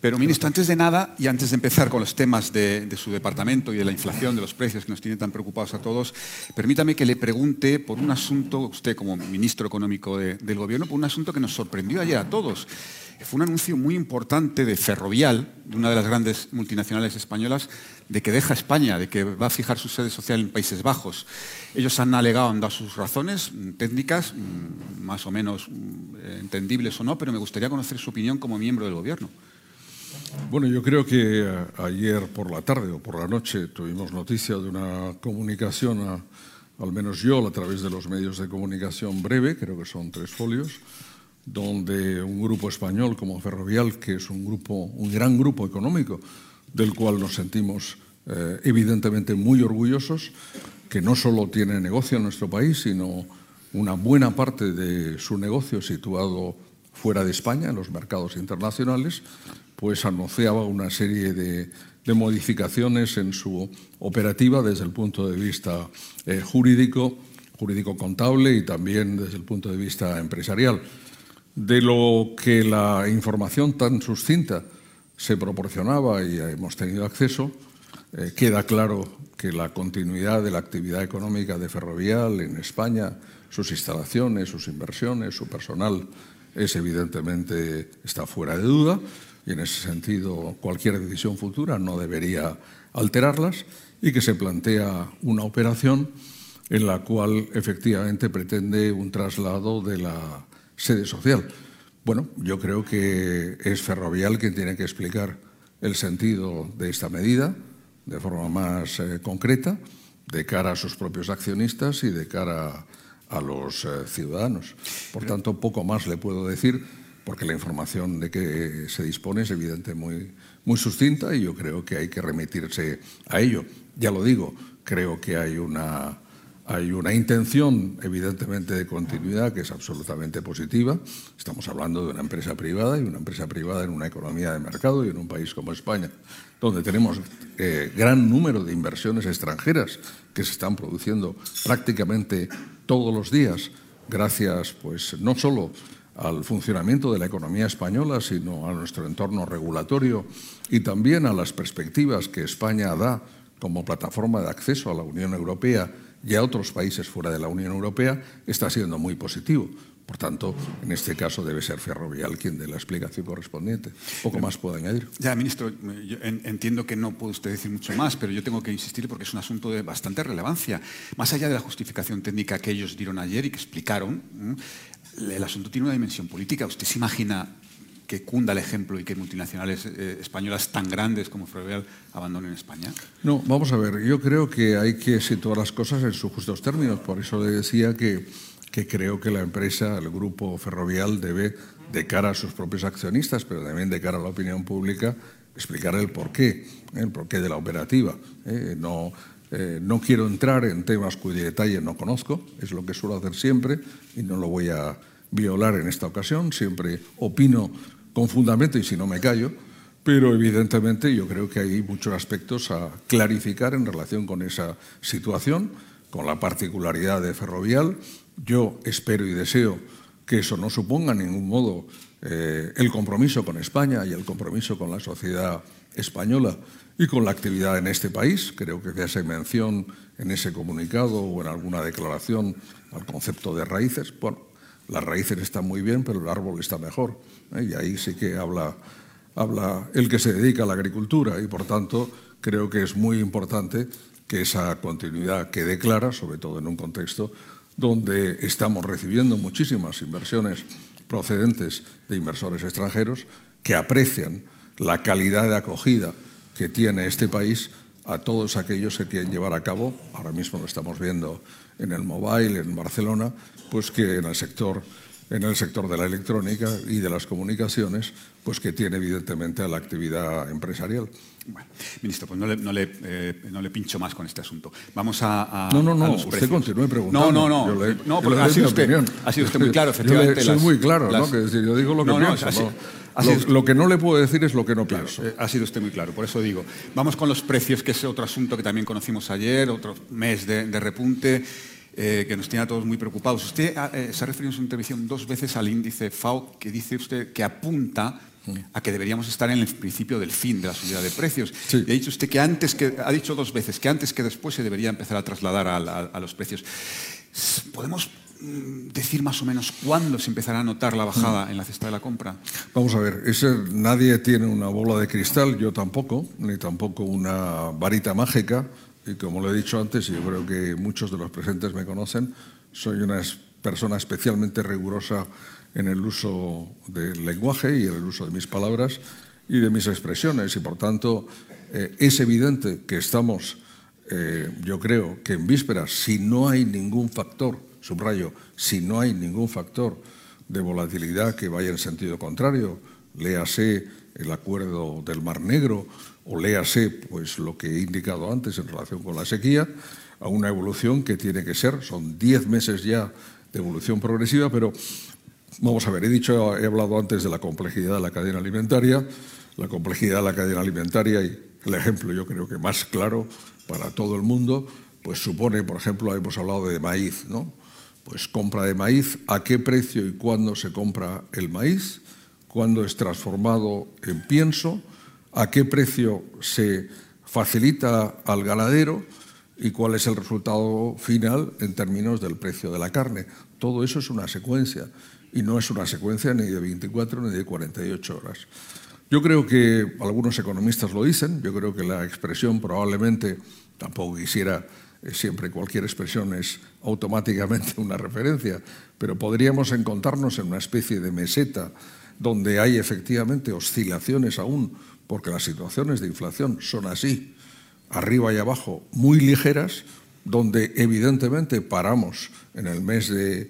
Pero, ministro, antes de nada y antes de empezar con los temas de, su departamento y de la inflación, de los precios que nos tiene tan preocupados a todos, permítame que le pregunte por un asunto, usted como ministro económico del Gobierno, por un asunto que nos sorprendió ayer a todos. Fue un anuncio muy importante de Ferrovial, de una de las grandes multinacionales españolas, de que deja España, de que va a fijar su sede social en Países Bajos. Ellos han alegado, han dado sus razones técnicas, mm, más o menos mm, entendibles o no, pero me gustaría conocer su opinión como miembro del Gobierno. Bueno, yo creo que eh, ayer por la tarde o por la noche tuvimos noticia de una comunicación, al menos yo, a través de los medios de comunicación breve, creo que son tres folios, donde un grupo español como Ferrovial, que es un grupo, un gran grupo económico, del cual nos sentimos eh, evidentemente muy orgullosos, que no solo tiene negocio en nuestro país, sino una buena parte de su negocio situado fuera de España, en los mercados internacionales, pues anunciaba una serie de, modificaciones en su operativa desde el punto de vista eh, jurídico, jurídico-contable y también desde el punto de vista empresarial. De lo que la información tan suscinta se proporcionaba y hemos tenido acceso, eh, queda claro que la continuidad de la actividad económica de Ferrovial en España, sus instalaciones, sus inversiones, su personal, es evidentemente está fuera de duda y en ese sentido cualquier decisión futura no debería alterarlas y que se plantea una operación en la cual efectivamente pretende un traslado de la sede social. Bueno, yo creo que es Ferrovial quien tiene que explicar el sentido de esta medida de forma más eh, concreta de cara a sus propios accionistas y de cara a los eh, ciudadanos. Por tanto, poco más le puedo decir porque la información de que se dispone es evidente muy, muy sustinta y yo creo que hay que remitirse a ello. Ya lo digo, creo que hay una hay una intención, evidentemente, de continuidad que es absolutamente positiva. Estamos hablando de una empresa privada y una empresa privada en una economía de mercado y en un país como España, donde tenemos eh, gran número de inversiones extranjeras que se están produciendo prácticamente todos los días, gracias, pues, no solo al funcionamiento de la economía española, sino a nuestro entorno regulatorio y también a las perspectivas que España da como plataforma de acceso a la Unión Europea y a otros países fuera de la Unión Europea está siendo muy positivo. Por tanto, en este caso debe ser Ferrovial quien dé la explicación correspondiente. Poco más puedo añadir. Ya, ministro, yo entiendo que no puede usted decir mucho más, pero yo tengo que insistir porque es un asunto de bastante relevancia. Más allá de la justificación técnica que ellos dieron ayer y que explicaron, el asunto tiene una dimensión política. ¿Usted se imagina que cunda el ejemplo y que multinacionales eh, españolas tan grandes como Ferrovial abandonen España? No, vamos a ver, yo creo que hay que situar las cosas en sus justos términos. Por eso le decía que, creo que la empresa, el grupo Ferrovial, debe, de cara a sus propios accionistas, pero también de cara a la opinión pública, explicar el porqué, el porqué de la operativa. ¿eh? no, eh, no quiero entrar en temas cuyo detalle no conozco, es lo que suelo hacer siempre y no lo voy a violar en esta ocasión. Siempre opino con fundamento y si no me callo, pero evidentemente yo creo que hay muchos aspectos a clarificar en relación con esa situación, con la particularidad de Ferrovial. Yo espero y deseo que eso no suponga en ningún modo eh, el compromiso con España y el compromiso con la sociedad española y con la actividad en este país. Creo que se mención en ese comunicado o en alguna declaración al concepto de raíces. Bueno, las raíces están muy bien, pero el árbol está mejor. ¿eh? Y ahí sí que habla, habla el que se dedica a la agricultura y, por tanto, creo que es muy importante que esa continuidad quede clara, sobre todo en un contexto donde estamos recibiendo muchísimas inversiones procedentes de inversores extranjeros que aprecian la calidad de acogida que tiene este país a todos aquellos que quieren llevar a cabo, ahora mismo lo estamos viendo en el mobile, en Barcelona, pues que en el sector en el sector de la electrónica y de las comunicaciones, pues que tiene evidentemente a la actividad empresarial. Bueno, ministro, pues no le, no le, eh, no le pincho más con este asunto. Vamos a. a no, no, no, usted continúe preguntando. No, no, no. no porque ha sido, usted, ha sido usted muy claro, efectivamente. Yo soy muy claro, ¿no? Que decir, yo digo lo que no, pienso. lo, lo, que no le puedo decir es lo que no claro, pienso. Eh, ha sido usted muy claro, por eso digo. Vamos con los precios, que es otro asunto que también conocimos ayer, otro mes de, de repunte. Eh, que nos tiene a todos muy preocupados. Usted eh, se ha referido en su intervención dos veces al índice FAO que dice usted que apunta a que deberíamos estar en el principio del fin de la subida de precios. Sí. Y ha dicho usted que antes que ha dicho dos veces que antes que después se debería empezar a trasladar a, a, a los precios. ¿Podemos mm, decir más o menos cuándo se empezará a notar la bajada en la cesta de la compra? Vamos a ver, ese, nadie tiene una bola de cristal, yo tampoco, ni tampoco una varita mágica y como lo he dicho antes, y yo creo que muchos de los presentes me conocen, soy una persona especialmente rigurosa en el uso del lenguaje y en el uso de mis palabras y de mis expresiones. Y por tanto, eh, es evidente que estamos, eh, yo creo que en vísperas, si no hay ningún factor, subrayo, si no hay ningún factor de volatilidad que vaya en sentido contrario, léase el acuerdo del Mar Negro o léase pues, lo que he indicado antes en relación con la sequía, a una evolución que tiene que ser, son 10 meses ya de evolución progresiva, pero vamos a ver, he dicho, he hablado antes de la complejidad de la cadena alimentaria, la complejidad de la cadena alimentaria y el ejemplo yo creo que más claro para todo el mundo, pues supone, por ejemplo, hemos hablado de maíz, ¿no? Pues compra de maíz, ¿a qué precio y cuándo se compra el maíz? ¿Cuándo es transformado en pienso? ¿A qué precio se facilita al ganadero? ¿Y cuál es el resultado final en términos del precio de la carne? Todo eso es una secuencia y no es una secuencia ni de 24 ni de 48 horas. Yo creo que algunos economistas lo dicen, yo creo que la expresión probablemente, tampoco quisiera eh, siempre cualquier expresión es automáticamente una referencia, pero podríamos encontrarnos en una especie de meseta donde hay efectivamente oscilaciones aún, porque las situaciones de inflación son así, arriba y abajo, muy ligeras, donde evidentemente paramos en el mes de,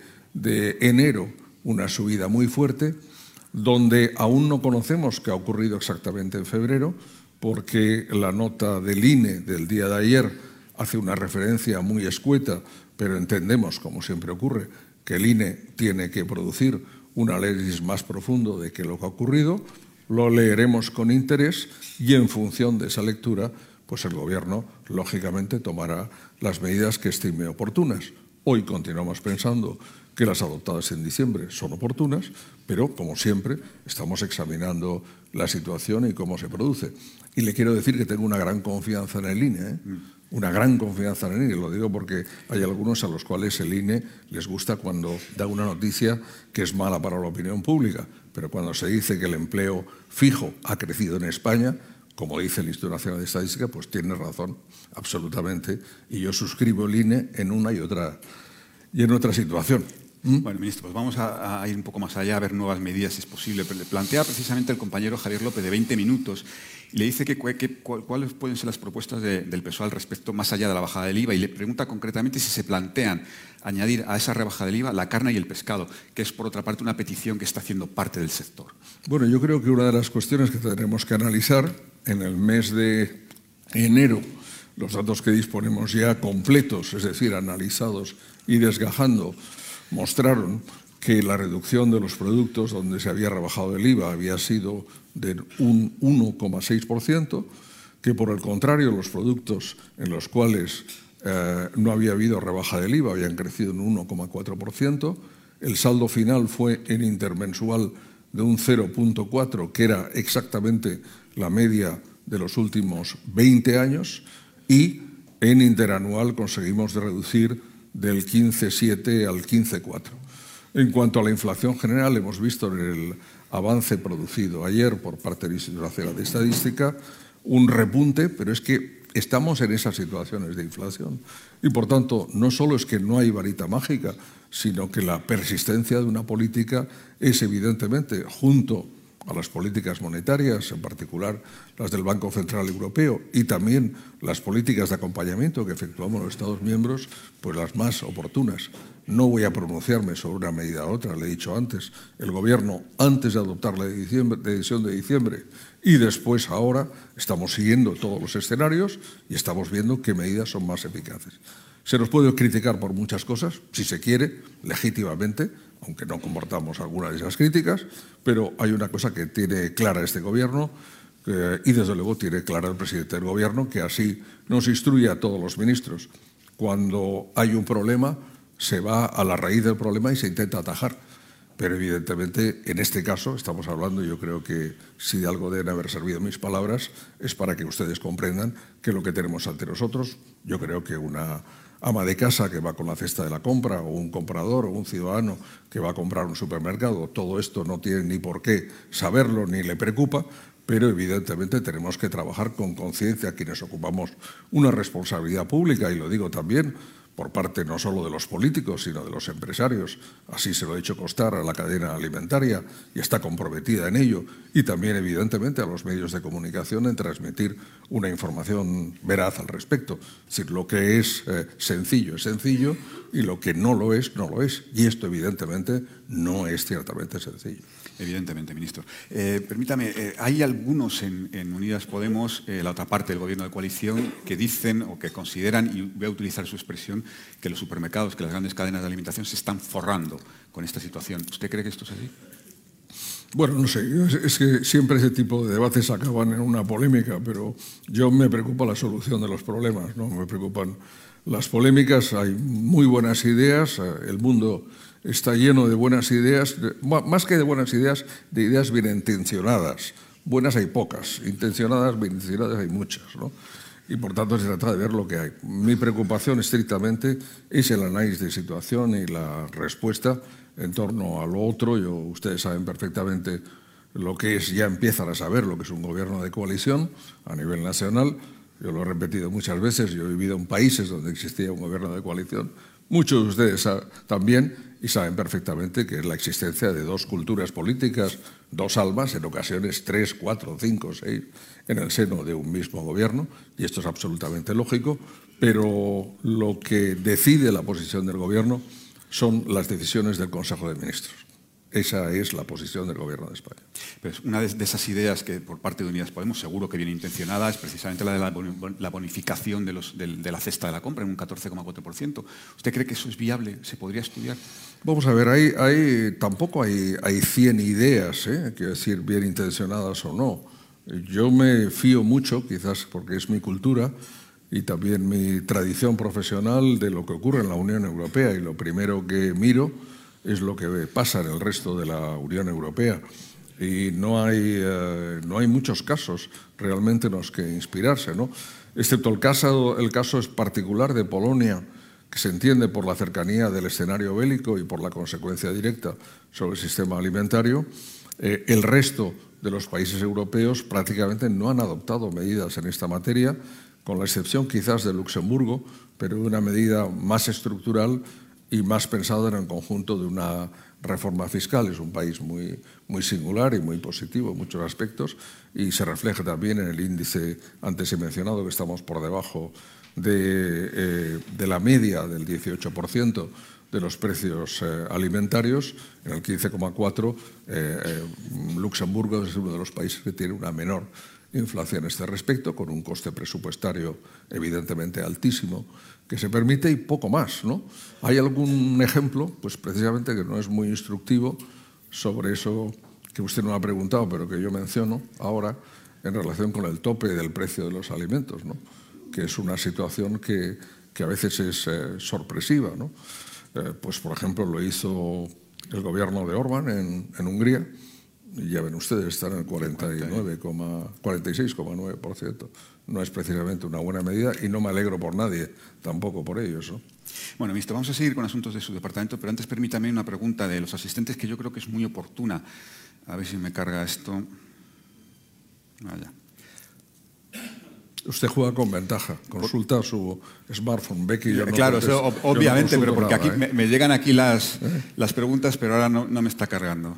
enero una subida muy fuerte, donde aún no conocemos qué ha ocurrido exactamente en febrero, porque la nota del INE del día de ayer hace una referencia muy escueta, pero entendemos, como siempre ocurre, que el INE tiene que producir un análisis más profundo de qué lo que ha ocurrido, lo leeremos con interés y en función de esa lectura, pues el Gobierno, lógicamente, tomará las medidas que estime oportunas. Hoy continuamos pensando que las adoptadas en diciembre son oportunas, pero, como siempre, estamos examinando la situación y cómo se produce. Y le quiero decir que tengo una gran confianza en el INE. ¿eh? una gran confianza en el INE. Lo digo porque hay algunos a los cuales el INE les gusta cuando da una noticia que es mala para la opinión pública, pero cuando se dice que el empleo fijo ha crecido en España, como dice el Instituto Nacional de Estadística, pues tiene razón, absolutamente, y yo suscribo el INE en una y otra, y en otra situación. ¿Mm? Bueno, ministro, pues vamos a, ir un poco más allá, a ver nuevas medidas si es posible. Le plantea precisamente el compañero Javier López de 20 minutos le dice que, cuáles pueden ser las propuestas del PSOE al respecto más allá de la bajada del IVA y le pregunta concretamente si se plantean añadir a esa rebaja del IVA la carne y el pescado, que es por otra parte una petición que está haciendo parte del sector. Bueno, yo creo que una de las cuestiones que tendremos que analizar en el mes de enero, los datos que disponemos ya completos, es decir, analizados y desgajando, mostraron que la reducción de los productos donde se había rebajado el IVA había sido de un 1,6%, que por el contrario los productos en los cuales eh, no había habido rebaja del IVA habían crecido en un 1,4%, el saldo final fue en intermensual de un 0,4, que era exactamente la media de los últimos 20 años, y en interanual conseguimos reducir del 15,7 al 15,4. En cuanto a la inflación general, hemos visto en el avance producido ayer por parte del Instituto Nacional de Estadística un repunte, pero es que estamos en esas situaciones de inflación. Y por tanto, no solo es que no hay varita mágica, sino que la persistencia de una política es evidentemente, junto a las políticas monetarias, en particular las del Banco Central Europeo, y también las políticas de acompañamiento que efectuamos los Estados miembros, pues las más oportunas. No voy a pronunciarme sobre una medida u otra, le he dicho antes, el Gobierno, antes de adoptar la decisión de diciembre y después ahora, estamos siguiendo todos los escenarios y estamos viendo qué medidas son más eficaces. Se nos puede criticar por muchas cosas, si se quiere, legítimamente, aunque no comportamos algunas de esas críticas, pero hay una cosa que tiene clara este Gobierno y desde luego tiene clara el presidente del Gobierno, que así nos instruye a todos los ministros. Cuando hay un problema, se va a la raíz del problema y se intenta atajar. Pero evidentemente, en este caso, estamos hablando, yo creo que si de algo deben haber servido mis palabras, es para que ustedes comprendan que lo que tenemos ante nosotros, yo creo que una ama de casa que va con la cesta de la compra, o un comprador, o un ciudadano que va a comprar un supermercado, todo esto no tiene ni por qué saberlo ni le preocupa, pero evidentemente tenemos que trabajar con conciencia quienes ocupamos una responsabilidad pública, y lo digo también por parte no solo de los políticos, sino de los empresarios. Así se lo ha hecho constar a la cadena alimentaria y está comprometida en ello. Y también, evidentemente, a los medios de comunicación en transmitir una información veraz al respecto. Es decir, lo que es eh, sencillo es sencillo y lo que no lo es, no lo es. Y esto, evidentemente, no es ciertamente sencillo. Evidentemente, ministro. Eh, permítame, eh, hay algunos en, Unidas Podemos, eh, la otra parte del gobierno de coalición, que dicen o que consideran, y voy a utilizar su expresión, que los supermercados, que las grandes cadenas de alimentación se están forrando con esta situación. ¿Usted cree que esto es así? Bueno, no sé, es que siempre ese tipo de debates acaban en una polémica, pero yo me preocupa la solución de los problemas, no me preocupan las polémicas, hay muy buenas ideas, el mundo está lleno de buenas ideas, más que de buenas ideas, de ideas bien intencionadas. Buenas hay pocas, intencionadas, bien intencionadas hay muchas. ¿no? Y por tanto se trata de ver lo que hay. Mi preocupación estrictamente es el análisis de situación y la respuesta en torno a lo otro. Yo, ustedes saben perfectamente lo que es, ya empiezan a saber lo que es un gobierno de coalición a nivel nacional. Yo lo he repetido muchas veces, yo he vivido en países donde existía un gobierno de coalición. Muchos de ustedes también y saben perfectamente que es la existencia de dos culturas políticas, dos almas, en ocasiones tres, cuatro, cinco, seis, en el seno de un mismo gobierno, y esto es absolutamente lógico, pero lo que decide la posición del gobierno son las decisiones del Consejo de Ministros. Esa es la posición del Gobierno de España. Pues una de, esas ideas que por parte de Unidas Podemos, seguro que viene intencionada, es precisamente la de la, bonificación de, la cesta de la compra en un 14,4%. ¿Usted cree que eso es viable? ¿Se podría estudiar? Vamos a ver, hay, tampoco hay, hay 100 ideas, ¿eh? quiero decir, bien intencionadas o no. Yo me fío mucho, quizás porque es mi cultura y también mi tradición profesional, de lo que ocurre en la Unión Europea. Y lo primero que miro es lo que pasa en el resto de la Unión Europea. Y no hay, eh, no hay muchos casos realmente en los que inspirarse, ¿no? excepto el caso, el caso es particular de Polonia, que se entiende por la cercanía del escenario bélico y por la consecuencia directa sobre el sistema alimentario. Eh, el resto de los países europeos prácticamente no han adoptado medidas en esta materia, con la excepción quizás de Luxemburgo, pero una medida más estructural y más pensado en el conjunto de una reforma fiscal. Es un país muy, muy singular y muy positivo en muchos aspectos y se refleja también en el índice antes he mencionado que estamos por debajo de, eh, la media del 18% de los precios eh, alimentarios, en el 15,4%. Eh, Luxemburgo es uno de los países que tiene una menor inflación a este respecto, con un coste presupuestario evidentemente altísimo que se permite y poco más. ¿no? ¿Hay algún ejemplo, pues precisamente que no es muy instructivo, sobre eso que usted no ha preguntado, pero que yo menciono ahora en relación con el tope del precio de los alimentos, ¿no? que es una situación que, que a veces es eh, sorpresiva. ¿no? Eh, pues, por ejemplo, lo hizo el gobierno de Orbán en, en Hungría, ya ven ustedes, están en el 46,9%. No es precisamente una buena medida y no me alegro por nadie, tampoco por ellos. Bueno, ministro, vamos a seguir con asuntos de su departamento, pero antes permítame una pregunta de los asistentes que yo creo que es muy oportuna. A ver si me carga esto. Vaya. Usted juega con ventaja. Consulta su smartphone. Becky, yo no Claro, obviamente, pero porque aquí ¿eh? me, llegan aquí las, ¿Eh? las preguntas, pero ahora no, no me está cargando.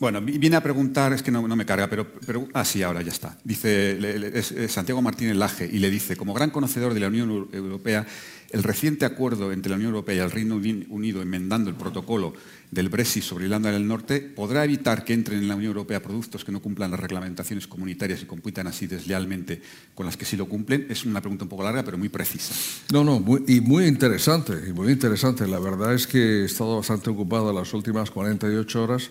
Bueno, viene a preguntar, es que no, me carga, pero, pero, Ah, ahora ya está. Dice Santiago Martínez Laje y le dice, como gran conocedor de la Unión Europea, el reciente acuerdo entre la Unión Europea y el Reino Unido enmendando el protocolo del Brexit sobre Irlanda del Norte podrá evitar que entren en la Unión Europea productos que no cumplan las reglamentaciones comunitarias y compitan así deslealmente con las que sí lo cumplen. Es una pregunta un poco larga, pero muy precisa. No, no, y muy interesante, y muy interesante. La verdad es que he estado bastante ocupado las últimas 48 horas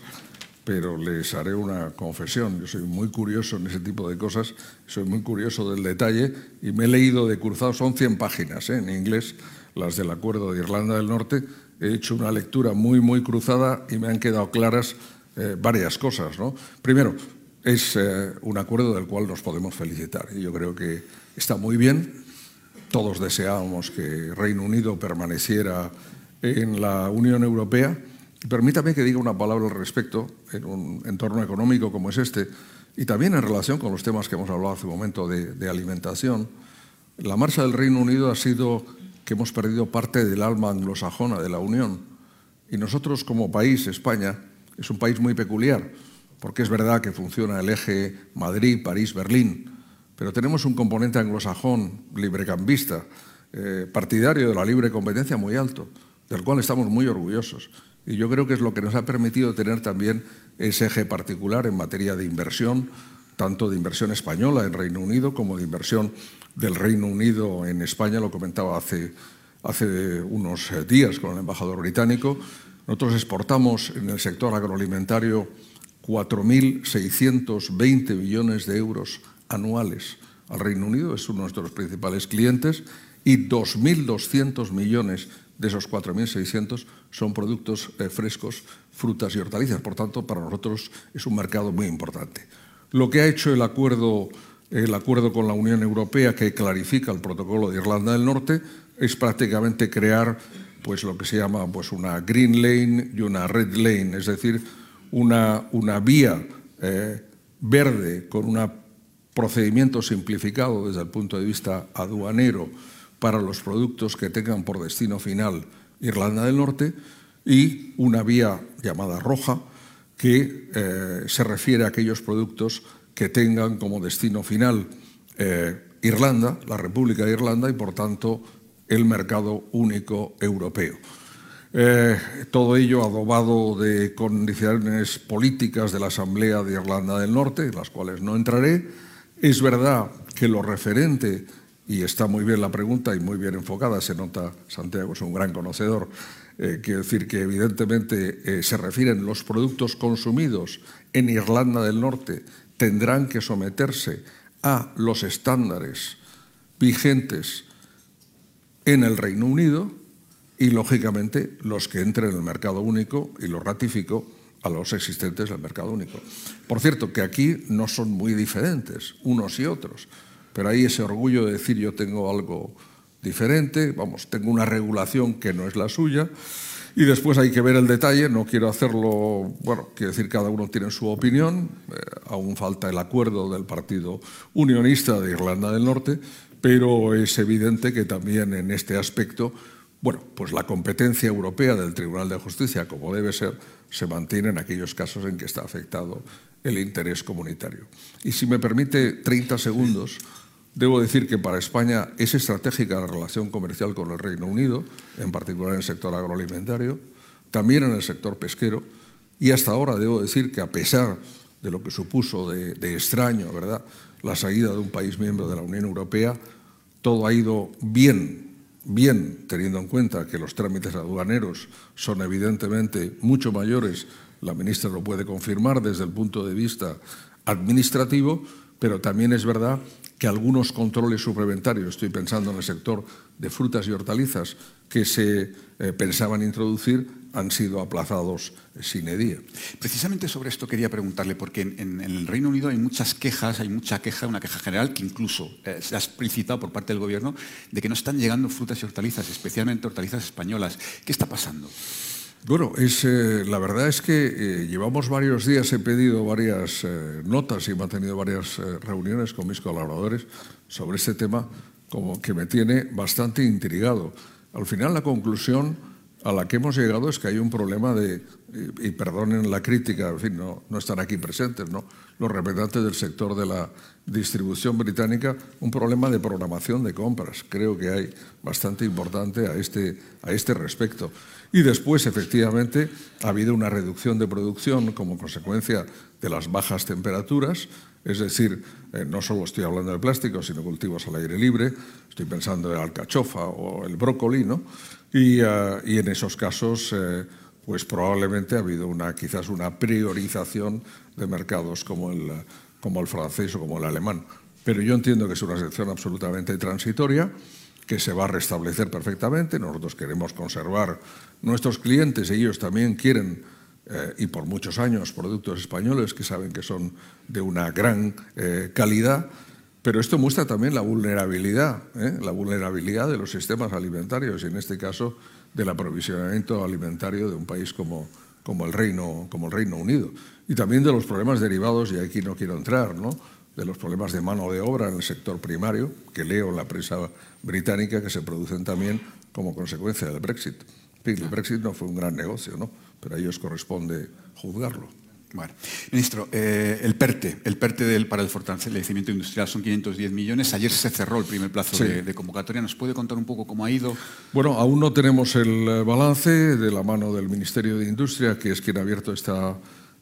pero les haré una confesión. Yo soy muy curioso en ese tipo de cosas, soy muy curioso del detalle y me he leído de cruzado, son 100 páginas ¿eh? en inglés, las del Acuerdo de Irlanda del Norte. He hecho una lectura muy, muy cruzada y me han quedado claras eh, varias cosas. ¿no? Primero, es eh, un acuerdo del cual nos podemos felicitar y yo creo que está muy bien. Todos deseábamos que Reino Unido permaneciera en la Unión Europea Permítame que diga una palabra al respecto en un entorno económico como es este y también en relación con los temas que hemos hablado hace un momento de, alimentación. La marcha del Reino Unido ha sido que hemos perdido parte del alma anglosajona de la Unión. Y nosotros como país, España, es un país muy peculiar, porque es verdad que funciona el eje Madrid, París, Berlín, pero tenemos un componente anglosajón, librecambista, eh, partidario de la libre competencia muy alto, del cual estamos muy orgullosos. Y yo creo que es lo que nos ha permitido tener también ese eje particular en materia de inversión, tanto de inversión española en Reino Unido como de inversión del Reino Unido en España, lo comentaba hace, unos días con el embajador británico. Nosotros exportamos en el sector agroalimentario 4.620 millones de euros anuales al Reino Unido, es uno de nuestros principales clientes, y 2.200 millones esos 4.600 son productos eh, frescos, frutas y hortalizas. Por tanto, para nosotros es un mercado muy importante. Lo que ha hecho el acuerdo, el acuerdo con la Unión Europea, que clarifica el protocolo de Irlanda del Norte, es prácticamente crear pues, lo que se llama pues, una green lane y una red lane, es decir, una, una vía eh, verde con un procedimiento simplificado desde el punto de vista aduanero para los productos que tengan por destino final Irlanda del Norte y una vía llamada roja que eh, se refiere a aquellos productos que tengan como destino final eh, Irlanda, la República de Irlanda y por tanto el mercado único europeo. Eh, todo ello adobado de condiciones políticas de la Asamblea de Irlanda del Norte, en las cuales no entraré. Es verdad que lo referente y está muy bien la pregunta y muy bien enfocada, se nota, Santiago es un gran conocedor, eh, quiero decir que evidentemente eh, se refieren los productos consumidos en Irlanda del Norte tendrán que someterse a los estándares vigentes en el Reino Unido y, lógicamente, los que entren en el mercado único, y lo ratifico, a los existentes del mercado único. Por cierto, que aquí no son muy diferentes unos y otros pero hay ese orgullo de decir yo tengo algo diferente, vamos, tengo una regulación que no es la suya, y después hay que ver el detalle, no quiero hacerlo, bueno, quiero decir, cada uno tiene su opinión, eh, aún falta el acuerdo del Partido Unionista de Irlanda del Norte, pero es evidente que también en este aspecto, bueno, pues la competencia europea del Tribunal de Justicia, como debe ser, se mantiene en aquellos casos en que está afectado el interés comunitario. Y si me permite 30 segundos, Debo decir que para España es estratégica la relación comercial con el Reino Unido, en particular en el sector agroalimentario, también en el sector pesquero, y hasta ahora debo decir que a pesar de lo que supuso de, extraño, ¿verdad?, la salida de un país miembro de la Unión Europea, todo ha ido bien, bien, teniendo en cuenta que los trámites aduaneros son evidentemente mucho mayores, la ministra lo puede confirmar desde el punto de vista administrativo, pero también es verdad que algunos controles suplementarios, estoy pensando en el sector de frutas y hortalizas, que se eh, pensaban introducir, han sido aplazados sin edie. Precisamente sobre esto quería preguntarle, porque en, el Reino Unido hay muchas quejas, hay mucha queja, una queja general que incluso eh, se ha explicitado por parte del Gobierno, de que no están llegando frutas y hortalizas, especialmente hortalizas españolas. ¿Qué está pasando? Bueno, es, eh, la verdad es que eh, llevamos varios días, he pedido varias eh, notas y he mantenido varias reuniones con mis colaboradores sobre este tema, como que me tiene bastante intrigado. Al final, la conclusión a la que hemos llegado es que hay un problema de, y, perdonen la crítica, en fin, no, no están aquí presentes, ¿no? los representantes del sector de la distribución británica, un problema de programación de compras. Creo que hay bastante importante a este, a este respecto. Y después, efectivamente, ha habido una reducción de producción como consecuencia de las bajas temperaturas, es decir, eh, no solo estoy hablando de plástico, sino cultivos al aire libre, estoy pensando en alcachofa o el brócoli, ¿no? y, eh, en esos casos, eh, pues probablemente ha habido una, quizás una priorización de mercados como el, como el francés o como el alemán. Pero yo entiendo que es una situación absolutamente transitoria que se va a restablecer perfectamente. Nosotros queremos conservar nuestros clientes, ellos también quieren, eh, y por muchos años, productos españoles que saben que son de una gran eh, calidad, pero esto muestra también la vulnerabilidad, ¿eh? la vulnerabilidad de los sistemas alimentarios y en este caso del aprovisionamiento alimentario de un país como, como, el, Reino, como el Reino Unido. Y también de los problemas derivados, y aquí no quiero entrar, ¿no? de los problemas de mano de obra en el sector primario, que leo en la prensa británica que se producen también como consecuencia del Brexit. El Brexit no fue un gran negocio, ¿no? pero a ellos corresponde juzgarlo. Bueno, ministro, eh, el PERTE, el PERTE del, para el fortalecimiento industrial son 510 millones. Ayer se cerró el primer plazo de, de, convocatoria. ¿Nos puede contar un poco cómo ha ido? Bueno, aún no tenemos el balance de la mano del Ministerio de Industria, que es quien ha abierto esta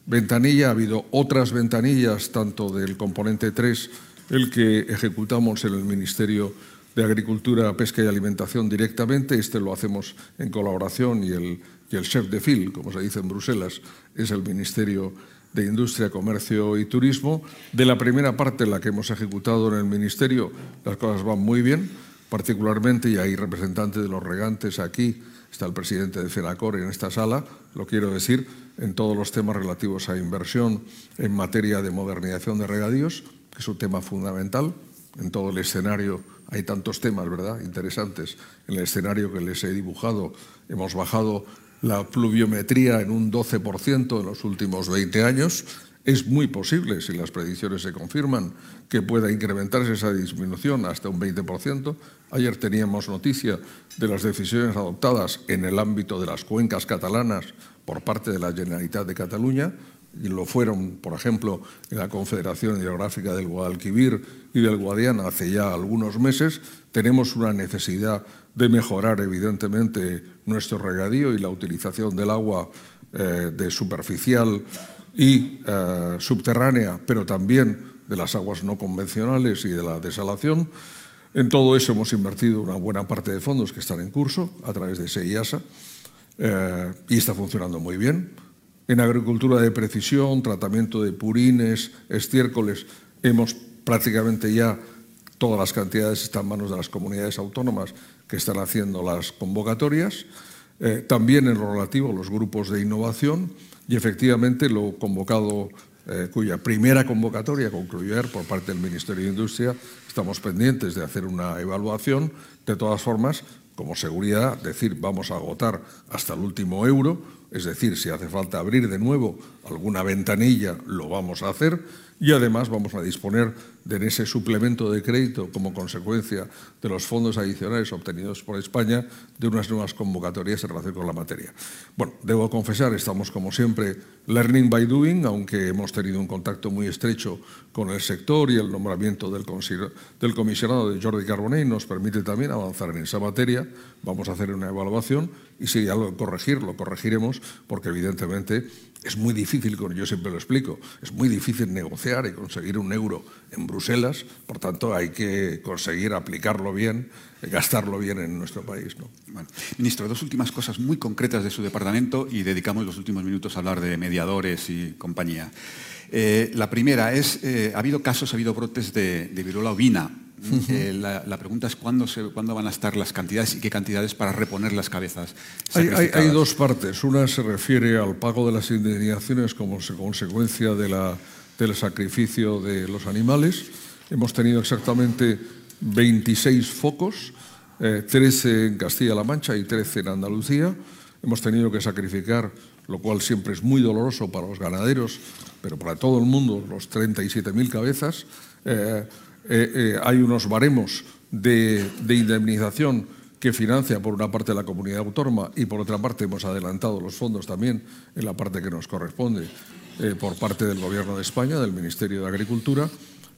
ventanilla. Ha habido otras ventanillas, tanto del componente 3, el que ejecutamos en el Ministerio de Agricultura, Pesca y Alimentación directamente. Este lo hacemos en colaboración y el y el chef de file, como se dice en Bruselas, es el Ministerio de Industria, Comercio y Turismo. De la primera parte, la que hemos ejecutado en el Ministerio, las cosas van muy bien, particularmente, y hay representantes de los regantes aquí, está el presidente de FENACOR en esta sala, lo quiero decir, en todos los temas relativos a inversión en materia de modernización de regadíos, que es un tema fundamental. En todo el escenario hay tantos temas, ¿verdad?, interesantes. En el escenario que les he dibujado hemos bajado la pluviometría en un 12% en los últimos 20 años. Es muy posible, si las predicciones se confirman, que pueda incrementarse esa disminución hasta un 20%. Ayer teníamos noticia de las decisiones adoptadas en el ámbito de las cuencas catalanas por parte de la Generalitat de Cataluña, y lo fueron, por ejemplo, en la Confederación Hidrográfica del Guadalquivir y del Guadiana hace ya algunos meses, tenemos una necesidad de mejorar evidentemente nuestro regadío y la utilización del agua eh, de superficial y eh, subterránea, pero también de las aguas no convencionales y de la desalación. En todo eso hemos invertido una buena parte de fondos que están en curso a través de SEIASA eh, y está funcionando muy bien. En agricultura de precisión, tratamiento de purines, estiércoles, hemos prácticamente ya todas las cantidades están en manos de las comunidades autónomas que están haciendo las convocatorias, eh, también en lo relativo a los grupos de innovación y efectivamente lo convocado, eh, cuya primera convocatoria concluyó por parte del Ministerio de Industria, estamos pendientes de hacer una evaluación. De todas formas, como seguridad, decir vamos a agotar hasta el último euro, es decir, si hace falta abrir de nuevo alguna ventanilla, lo vamos a hacer y además vamos a disponer de ese suplemento de crédito como consecuencia de los fondos adicionales obtenidos por España de unas nuevas convocatorias en relación con la materia. Bueno, debo confesar, estamos como siempre learning by doing, aunque hemos tenido un contacto muy estrecho con el sector y el nombramiento del, comisionado de Jordi Carbonell nos permite también avanzar en esa materia. Vamos a hacer una evaluación y si hay algo que corregir, lo corregiremos, porque evidentemente es muy difícil, yo siempre lo explico, es muy difícil negociar y conseguir un euro en Bruselas, por tanto hay que conseguir aplicarlo bien, gastarlo bien en nuestro país. ¿no? Bueno, ministro, dos últimas cosas muy concretas de su departamento y dedicamos los últimos minutos a hablar de mediadores y compañía. Eh, la primera es, eh, ha habido casos, ha habido brotes de, de viruela ovina eh, la, pregunta es ¿cuándo, cuándo, van a estar las cantidades y qué cantidades para reponer las cabezas. Hay, hay, dos partes. Una se refiere al pago de las indemnizaciones como consecuencia de la, del sacrificio de los animales. Hemos tenido exactamente 26 focos, 13 eh, en Castilla-La Mancha y 13 en Andalucía. Hemos tenido que sacrificar, lo cual siempre es muy doloroso para los ganaderos, pero para todo el mundo, los 37.000 cabezas. Eh, eh, eh, hay unos baremos de, indemnización que financia por una parte la comunidad autónoma y por otra parte hemos adelantado los fondos también en la parte que nos corresponde eh, por parte del Gobierno de España, del Ministerio de Agricultura,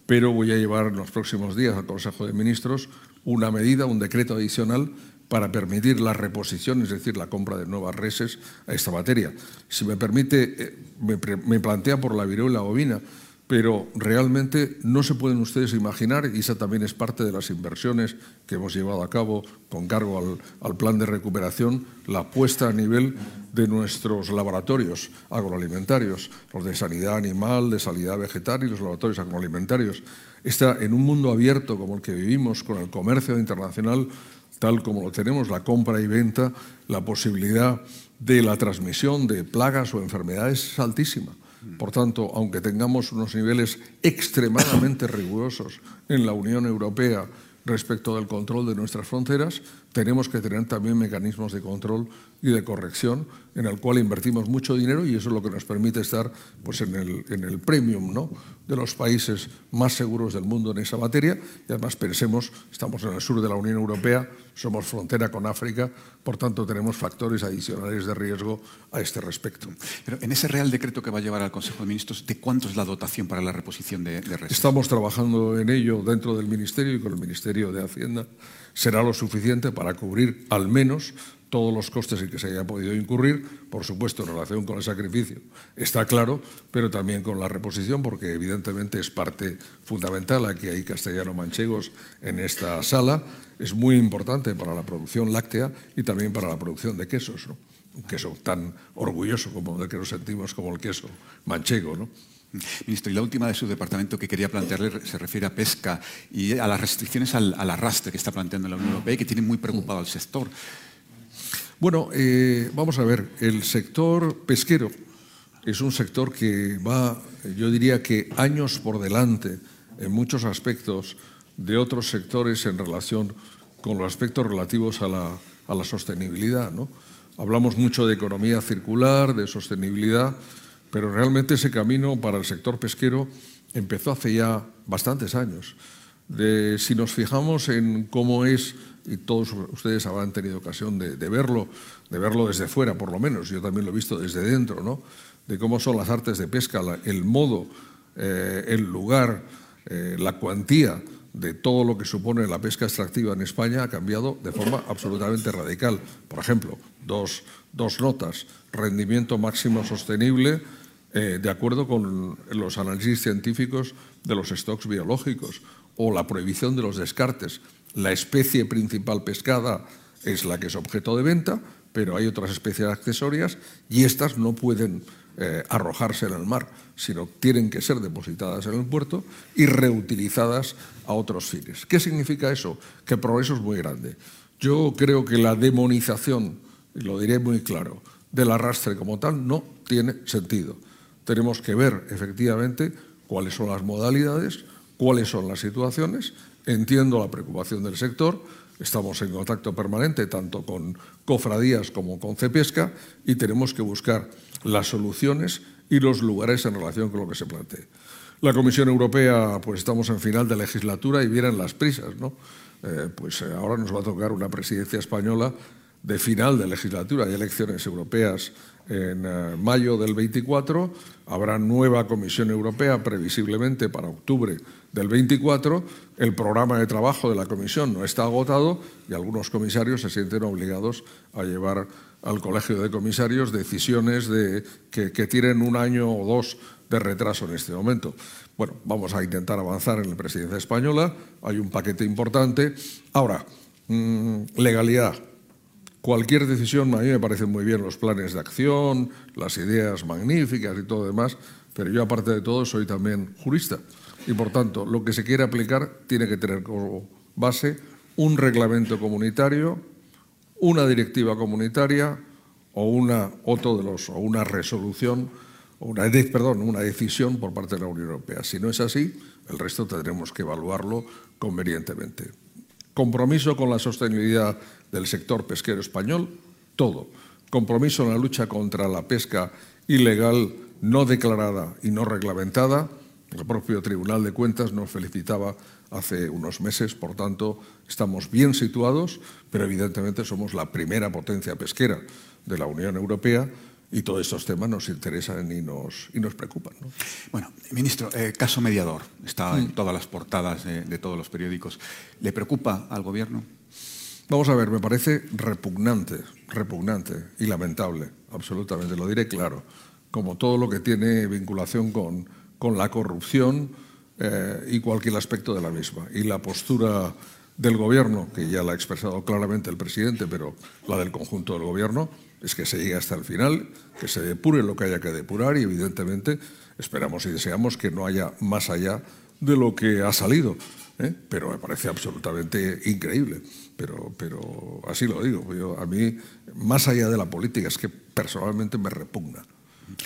pero voy a llevar en los próximos días al Consejo de Ministros una medida, un decreto adicional para permitir la reposición, es decir, la compra de nuevas reses a esta materia. Si me permite, me, me plantea por la viruela ovina pero realmente no se pueden ustedes imaginar, y esa también es parte de las inversiones que hemos llevado a cabo con cargo al, plan de recuperación, la puesta a nivel de nuestros laboratorios agroalimentarios, los de sanidad animal, de sanidad vegetal y los laboratorios agroalimentarios. Está en un mundo abierto como el que vivimos, con el comercio internacional tal como lo tenemos, la compra y venta, la posibilidad de la transmisión de plagas o enfermedades es altísima. Por tanto, aunque tengamos unos niveles extremadamente rigurosos en la Unión Europea respecto del control de nuestras fronteras, tenemos que tener también mecanismos de control y de corrección en el cual invertimos mucho dinero y eso es lo que nos permite estar pues, en, el, en el premium ¿no? de los países más seguros del mundo en esa materia. Y además pensemos, estamos en el sur de la Unión Europea, somos frontera con África, por tanto tenemos factores adicionales de riesgo a este respecto. Pero en ese Real Decreto que va a llevar al Consejo de Ministros, ¿de cuánto es la dotación para la reposición de, de Estamos trabajando en ello dentro del Ministerio y con el Ministerio de Hacienda. Será lo suficiente para cubrir al menos todos los costes en que se haya podido incurrir, por supuesto en relación con el sacrificio, está claro, pero también con la reposición, porque evidentemente es parte fundamental, aquí hay castellano-manchegos en esta sala, es muy importante para la producción láctea y también para la producción de quesos, ¿no? un queso tan orgulloso como el que nos sentimos como el queso manchego. ¿no? Ministro, y la última de su departamento que quería plantearle se refiere a pesca y a las restricciones al, arrastre que está planteando la Unión Europea y que tiene muy preocupado al sector. Bueno, eh, vamos a ver, el sector pesquero es un sector que va, yo diría que años por delante en muchos aspectos de otros sectores en relación con los aspectos relativos a la, a la sostenibilidad. ¿no? Hablamos mucho de economía circular, de sostenibilidad, pero realmente ese camino para el sector pesquero empezó hace ya bastantes años. De, si nos fijamos en cómo es y todos ustedes habrán tenido ocasión de, de, verlo, de verlo desde fuera, por lo menos, yo también lo he visto desde dentro, ¿no? de cómo son las artes de pesca, la, el modo, eh, el lugar, eh, la cuantía de todo lo que supone la pesca extractiva en España ha cambiado de forma absolutamente radical. Por ejemplo, dos, dos notas, rendimiento máximo sostenible, eh, de acuerdo con los análisis científicos de los stocks biológicos, o la prohibición de los descartes la especie principal pescada es la que es objeto de venta, pero hay otras especies accesorias y estas no pueden eh, arrojarse en el mar, sino tienen que ser depositadas en el puerto y reutilizadas a otros fines. ¿Qué significa eso? Que el progreso es muy grande. Yo creo que la demonización, y lo diré muy claro, del arrastre como tal no tiene sentido. Tenemos que ver efectivamente cuáles son las modalidades, cuáles son las situaciones Entiendo la preocupación del sector, estamos en contacto permanente tanto con cofradías como con Cepesca y tenemos que buscar las soluciones y los lugares en relación con lo que se plantee. La Comisión Europea, pues estamos en final de legislatura y vienen las prisas, ¿no? Eh, pues ahora nos va a tocar una presidencia española de final de legislatura. Hay elecciones europeas en uh, mayo del 24, habrá nueva Comisión Europea previsiblemente para octubre del 24, el programa de trabajo de la Comisión no está agotado y algunos comisarios se sienten obligados a llevar al Colegio de Comisarios decisiones de, que, tienen un año o dos de retraso en este momento. Bueno, vamos a intentar avanzar en la presidencia española, hay un paquete importante. Ahora, mmm, legalidad Cualquier decisión, a mí me parecen muy bien los planes de acción, las ideas magníficas y todo demás, pero yo aparte de todo soy también jurista y por tanto lo que se quiere aplicar tiene que tener como base un reglamento comunitario, una directiva comunitaria o una, los, o una resolución, o una, perdón, una decisión por parte de la Unión Europea. Si no es así, el resto tendremos que evaluarlo convenientemente. Compromiso con la sostenibilidad del sector pesquero español, todo. Compromiso en la lucha contra la pesca ilegal no declarada y no reglamentada. El propio Tribunal de Cuentas nos felicitaba hace unos meses, por tanto, estamos bien situados, pero evidentemente somos la primera potencia pesquera de la Unión Europea y todos estos temas nos interesan y nos, y nos preocupan. ¿no? Bueno, ministro, eh, caso mediador, está mm. en todas las portadas de, de todos los periódicos. ¿Le preocupa al Gobierno? Vamos a ver, me parece repugnante, repugnante y lamentable, absolutamente, lo diré claro, como todo lo que tiene vinculación con, con la corrupción eh, y cualquier aspecto de la misma. Y la postura del Gobierno, que ya la ha expresado claramente el presidente, pero la del conjunto del Gobierno, es que se llegue hasta el final, que se depure lo que haya que depurar y, evidentemente, esperamos y deseamos que no haya más allá de lo que ha salido. ¿eh? Pero me parece absolutamente increíble pero, pero así lo digo. A mí, más allá de la política, es que personalmente me repugna.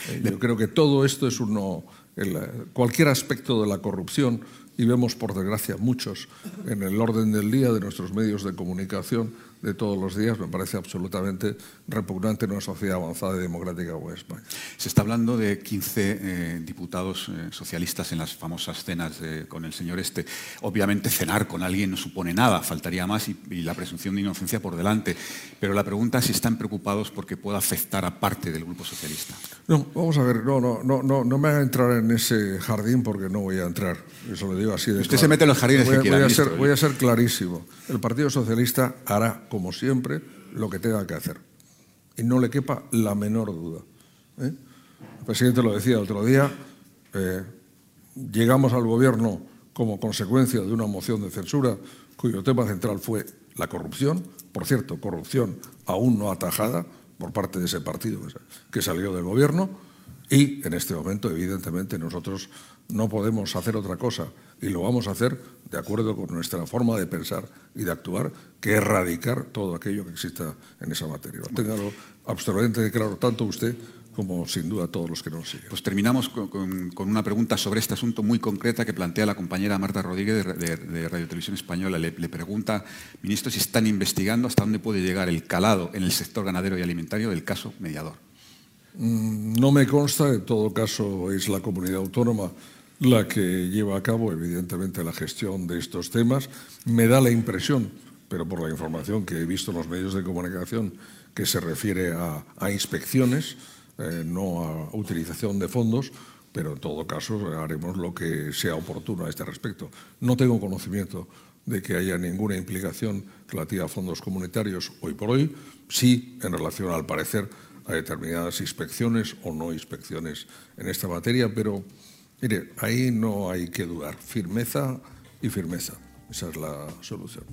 Eh, yo creo que todo esto es uno, cualquier aspecto de la corrupción y vemos, por desgracia, muchos en el orden del día de nuestros medios de comunicación de todos los días, me parece absolutamente repugnante en una sociedad avanzada y democrática como España. Se está hablando de 15 eh, diputados eh, socialistas en las famosas cenas con el señor este. Obviamente cenar con alguien no supone nada, faltaría más y, la presunción de inocencia por delante. Pero la pregunta es si están preocupados porque pueda afectar a parte del Grupo Socialista. No, vamos a ver, no, no, no, no, no me voy a entrar en ese jardín porque no voy a entrar. Eso lo digo así de Usted se mete en los jardines voy, que voy, a ser, voy a ser clarísimo. El Partido Socialista hará como siempre, lo que tenga que hacer. Y no le quepa la menor duda. ¿eh? El presidente lo decía el otro día, eh, llegamos al gobierno como consecuencia de una moción de censura cuyo tema central fue la corrupción, por cierto, corrupción aún no atajada por parte de ese partido que salió del gobierno, y en este momento, evidentemente, nosotros no podemos hacer otra cosa y lo vamos a hacer de acuerdo con nuestra forma de pensar y de actuar, que erradicar todo aquello que exista en esa materia. Téngalo absolutamente claro tanto usted como sin duda todos los que nos siguen. Pues terminamos con, una pregunta sobre este asunto muy concreta que plantea la compañera Marta Rodríguez de, Radio Televisión Española. Le, le, pregunta, ministro, si están investigando hasta dónde puede llegar el calado en el sector ganadero y alimentario del caso mediador. Mm, no me consta, en todo caso es la comunidad autónoma la que lleva a cabo, evidentemente, la gestión de estos temas. Me da la impresión, pero por la información que he visto en los medios de comunicación, que se refiere a, inspecciones, eh, no a utilización de fondos, pero en todo caso haremos lo que sea oportuno a este respecto. No tengo conocimiento de que haya ninguna implicación relativa a fondos comunitarios hoy por hoy, sí en relación al parecer a determinadas inspecciones o no inspecciones en esta materia, pero Mire, ahí no hay que dudar. Firmeza y firmeza. Esa es la solución.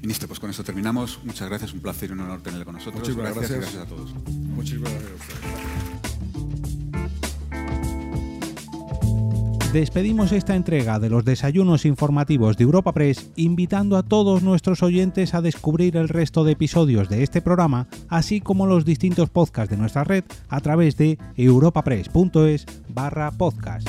Ministro, pues con eso terminamos. Muchas gracias, un placer y un honor tenerle con nosotros. Muchísimas gracias. gracias. a todos. Muchísimas gracias Despedimos esta entrega de los desayunos informativos de Europa Press invitando a todos nuestros oyentes a descubrir el resto de episodios de este programa, así como los distintos podcasts de nuestra red a través de europapress.es barra podcast.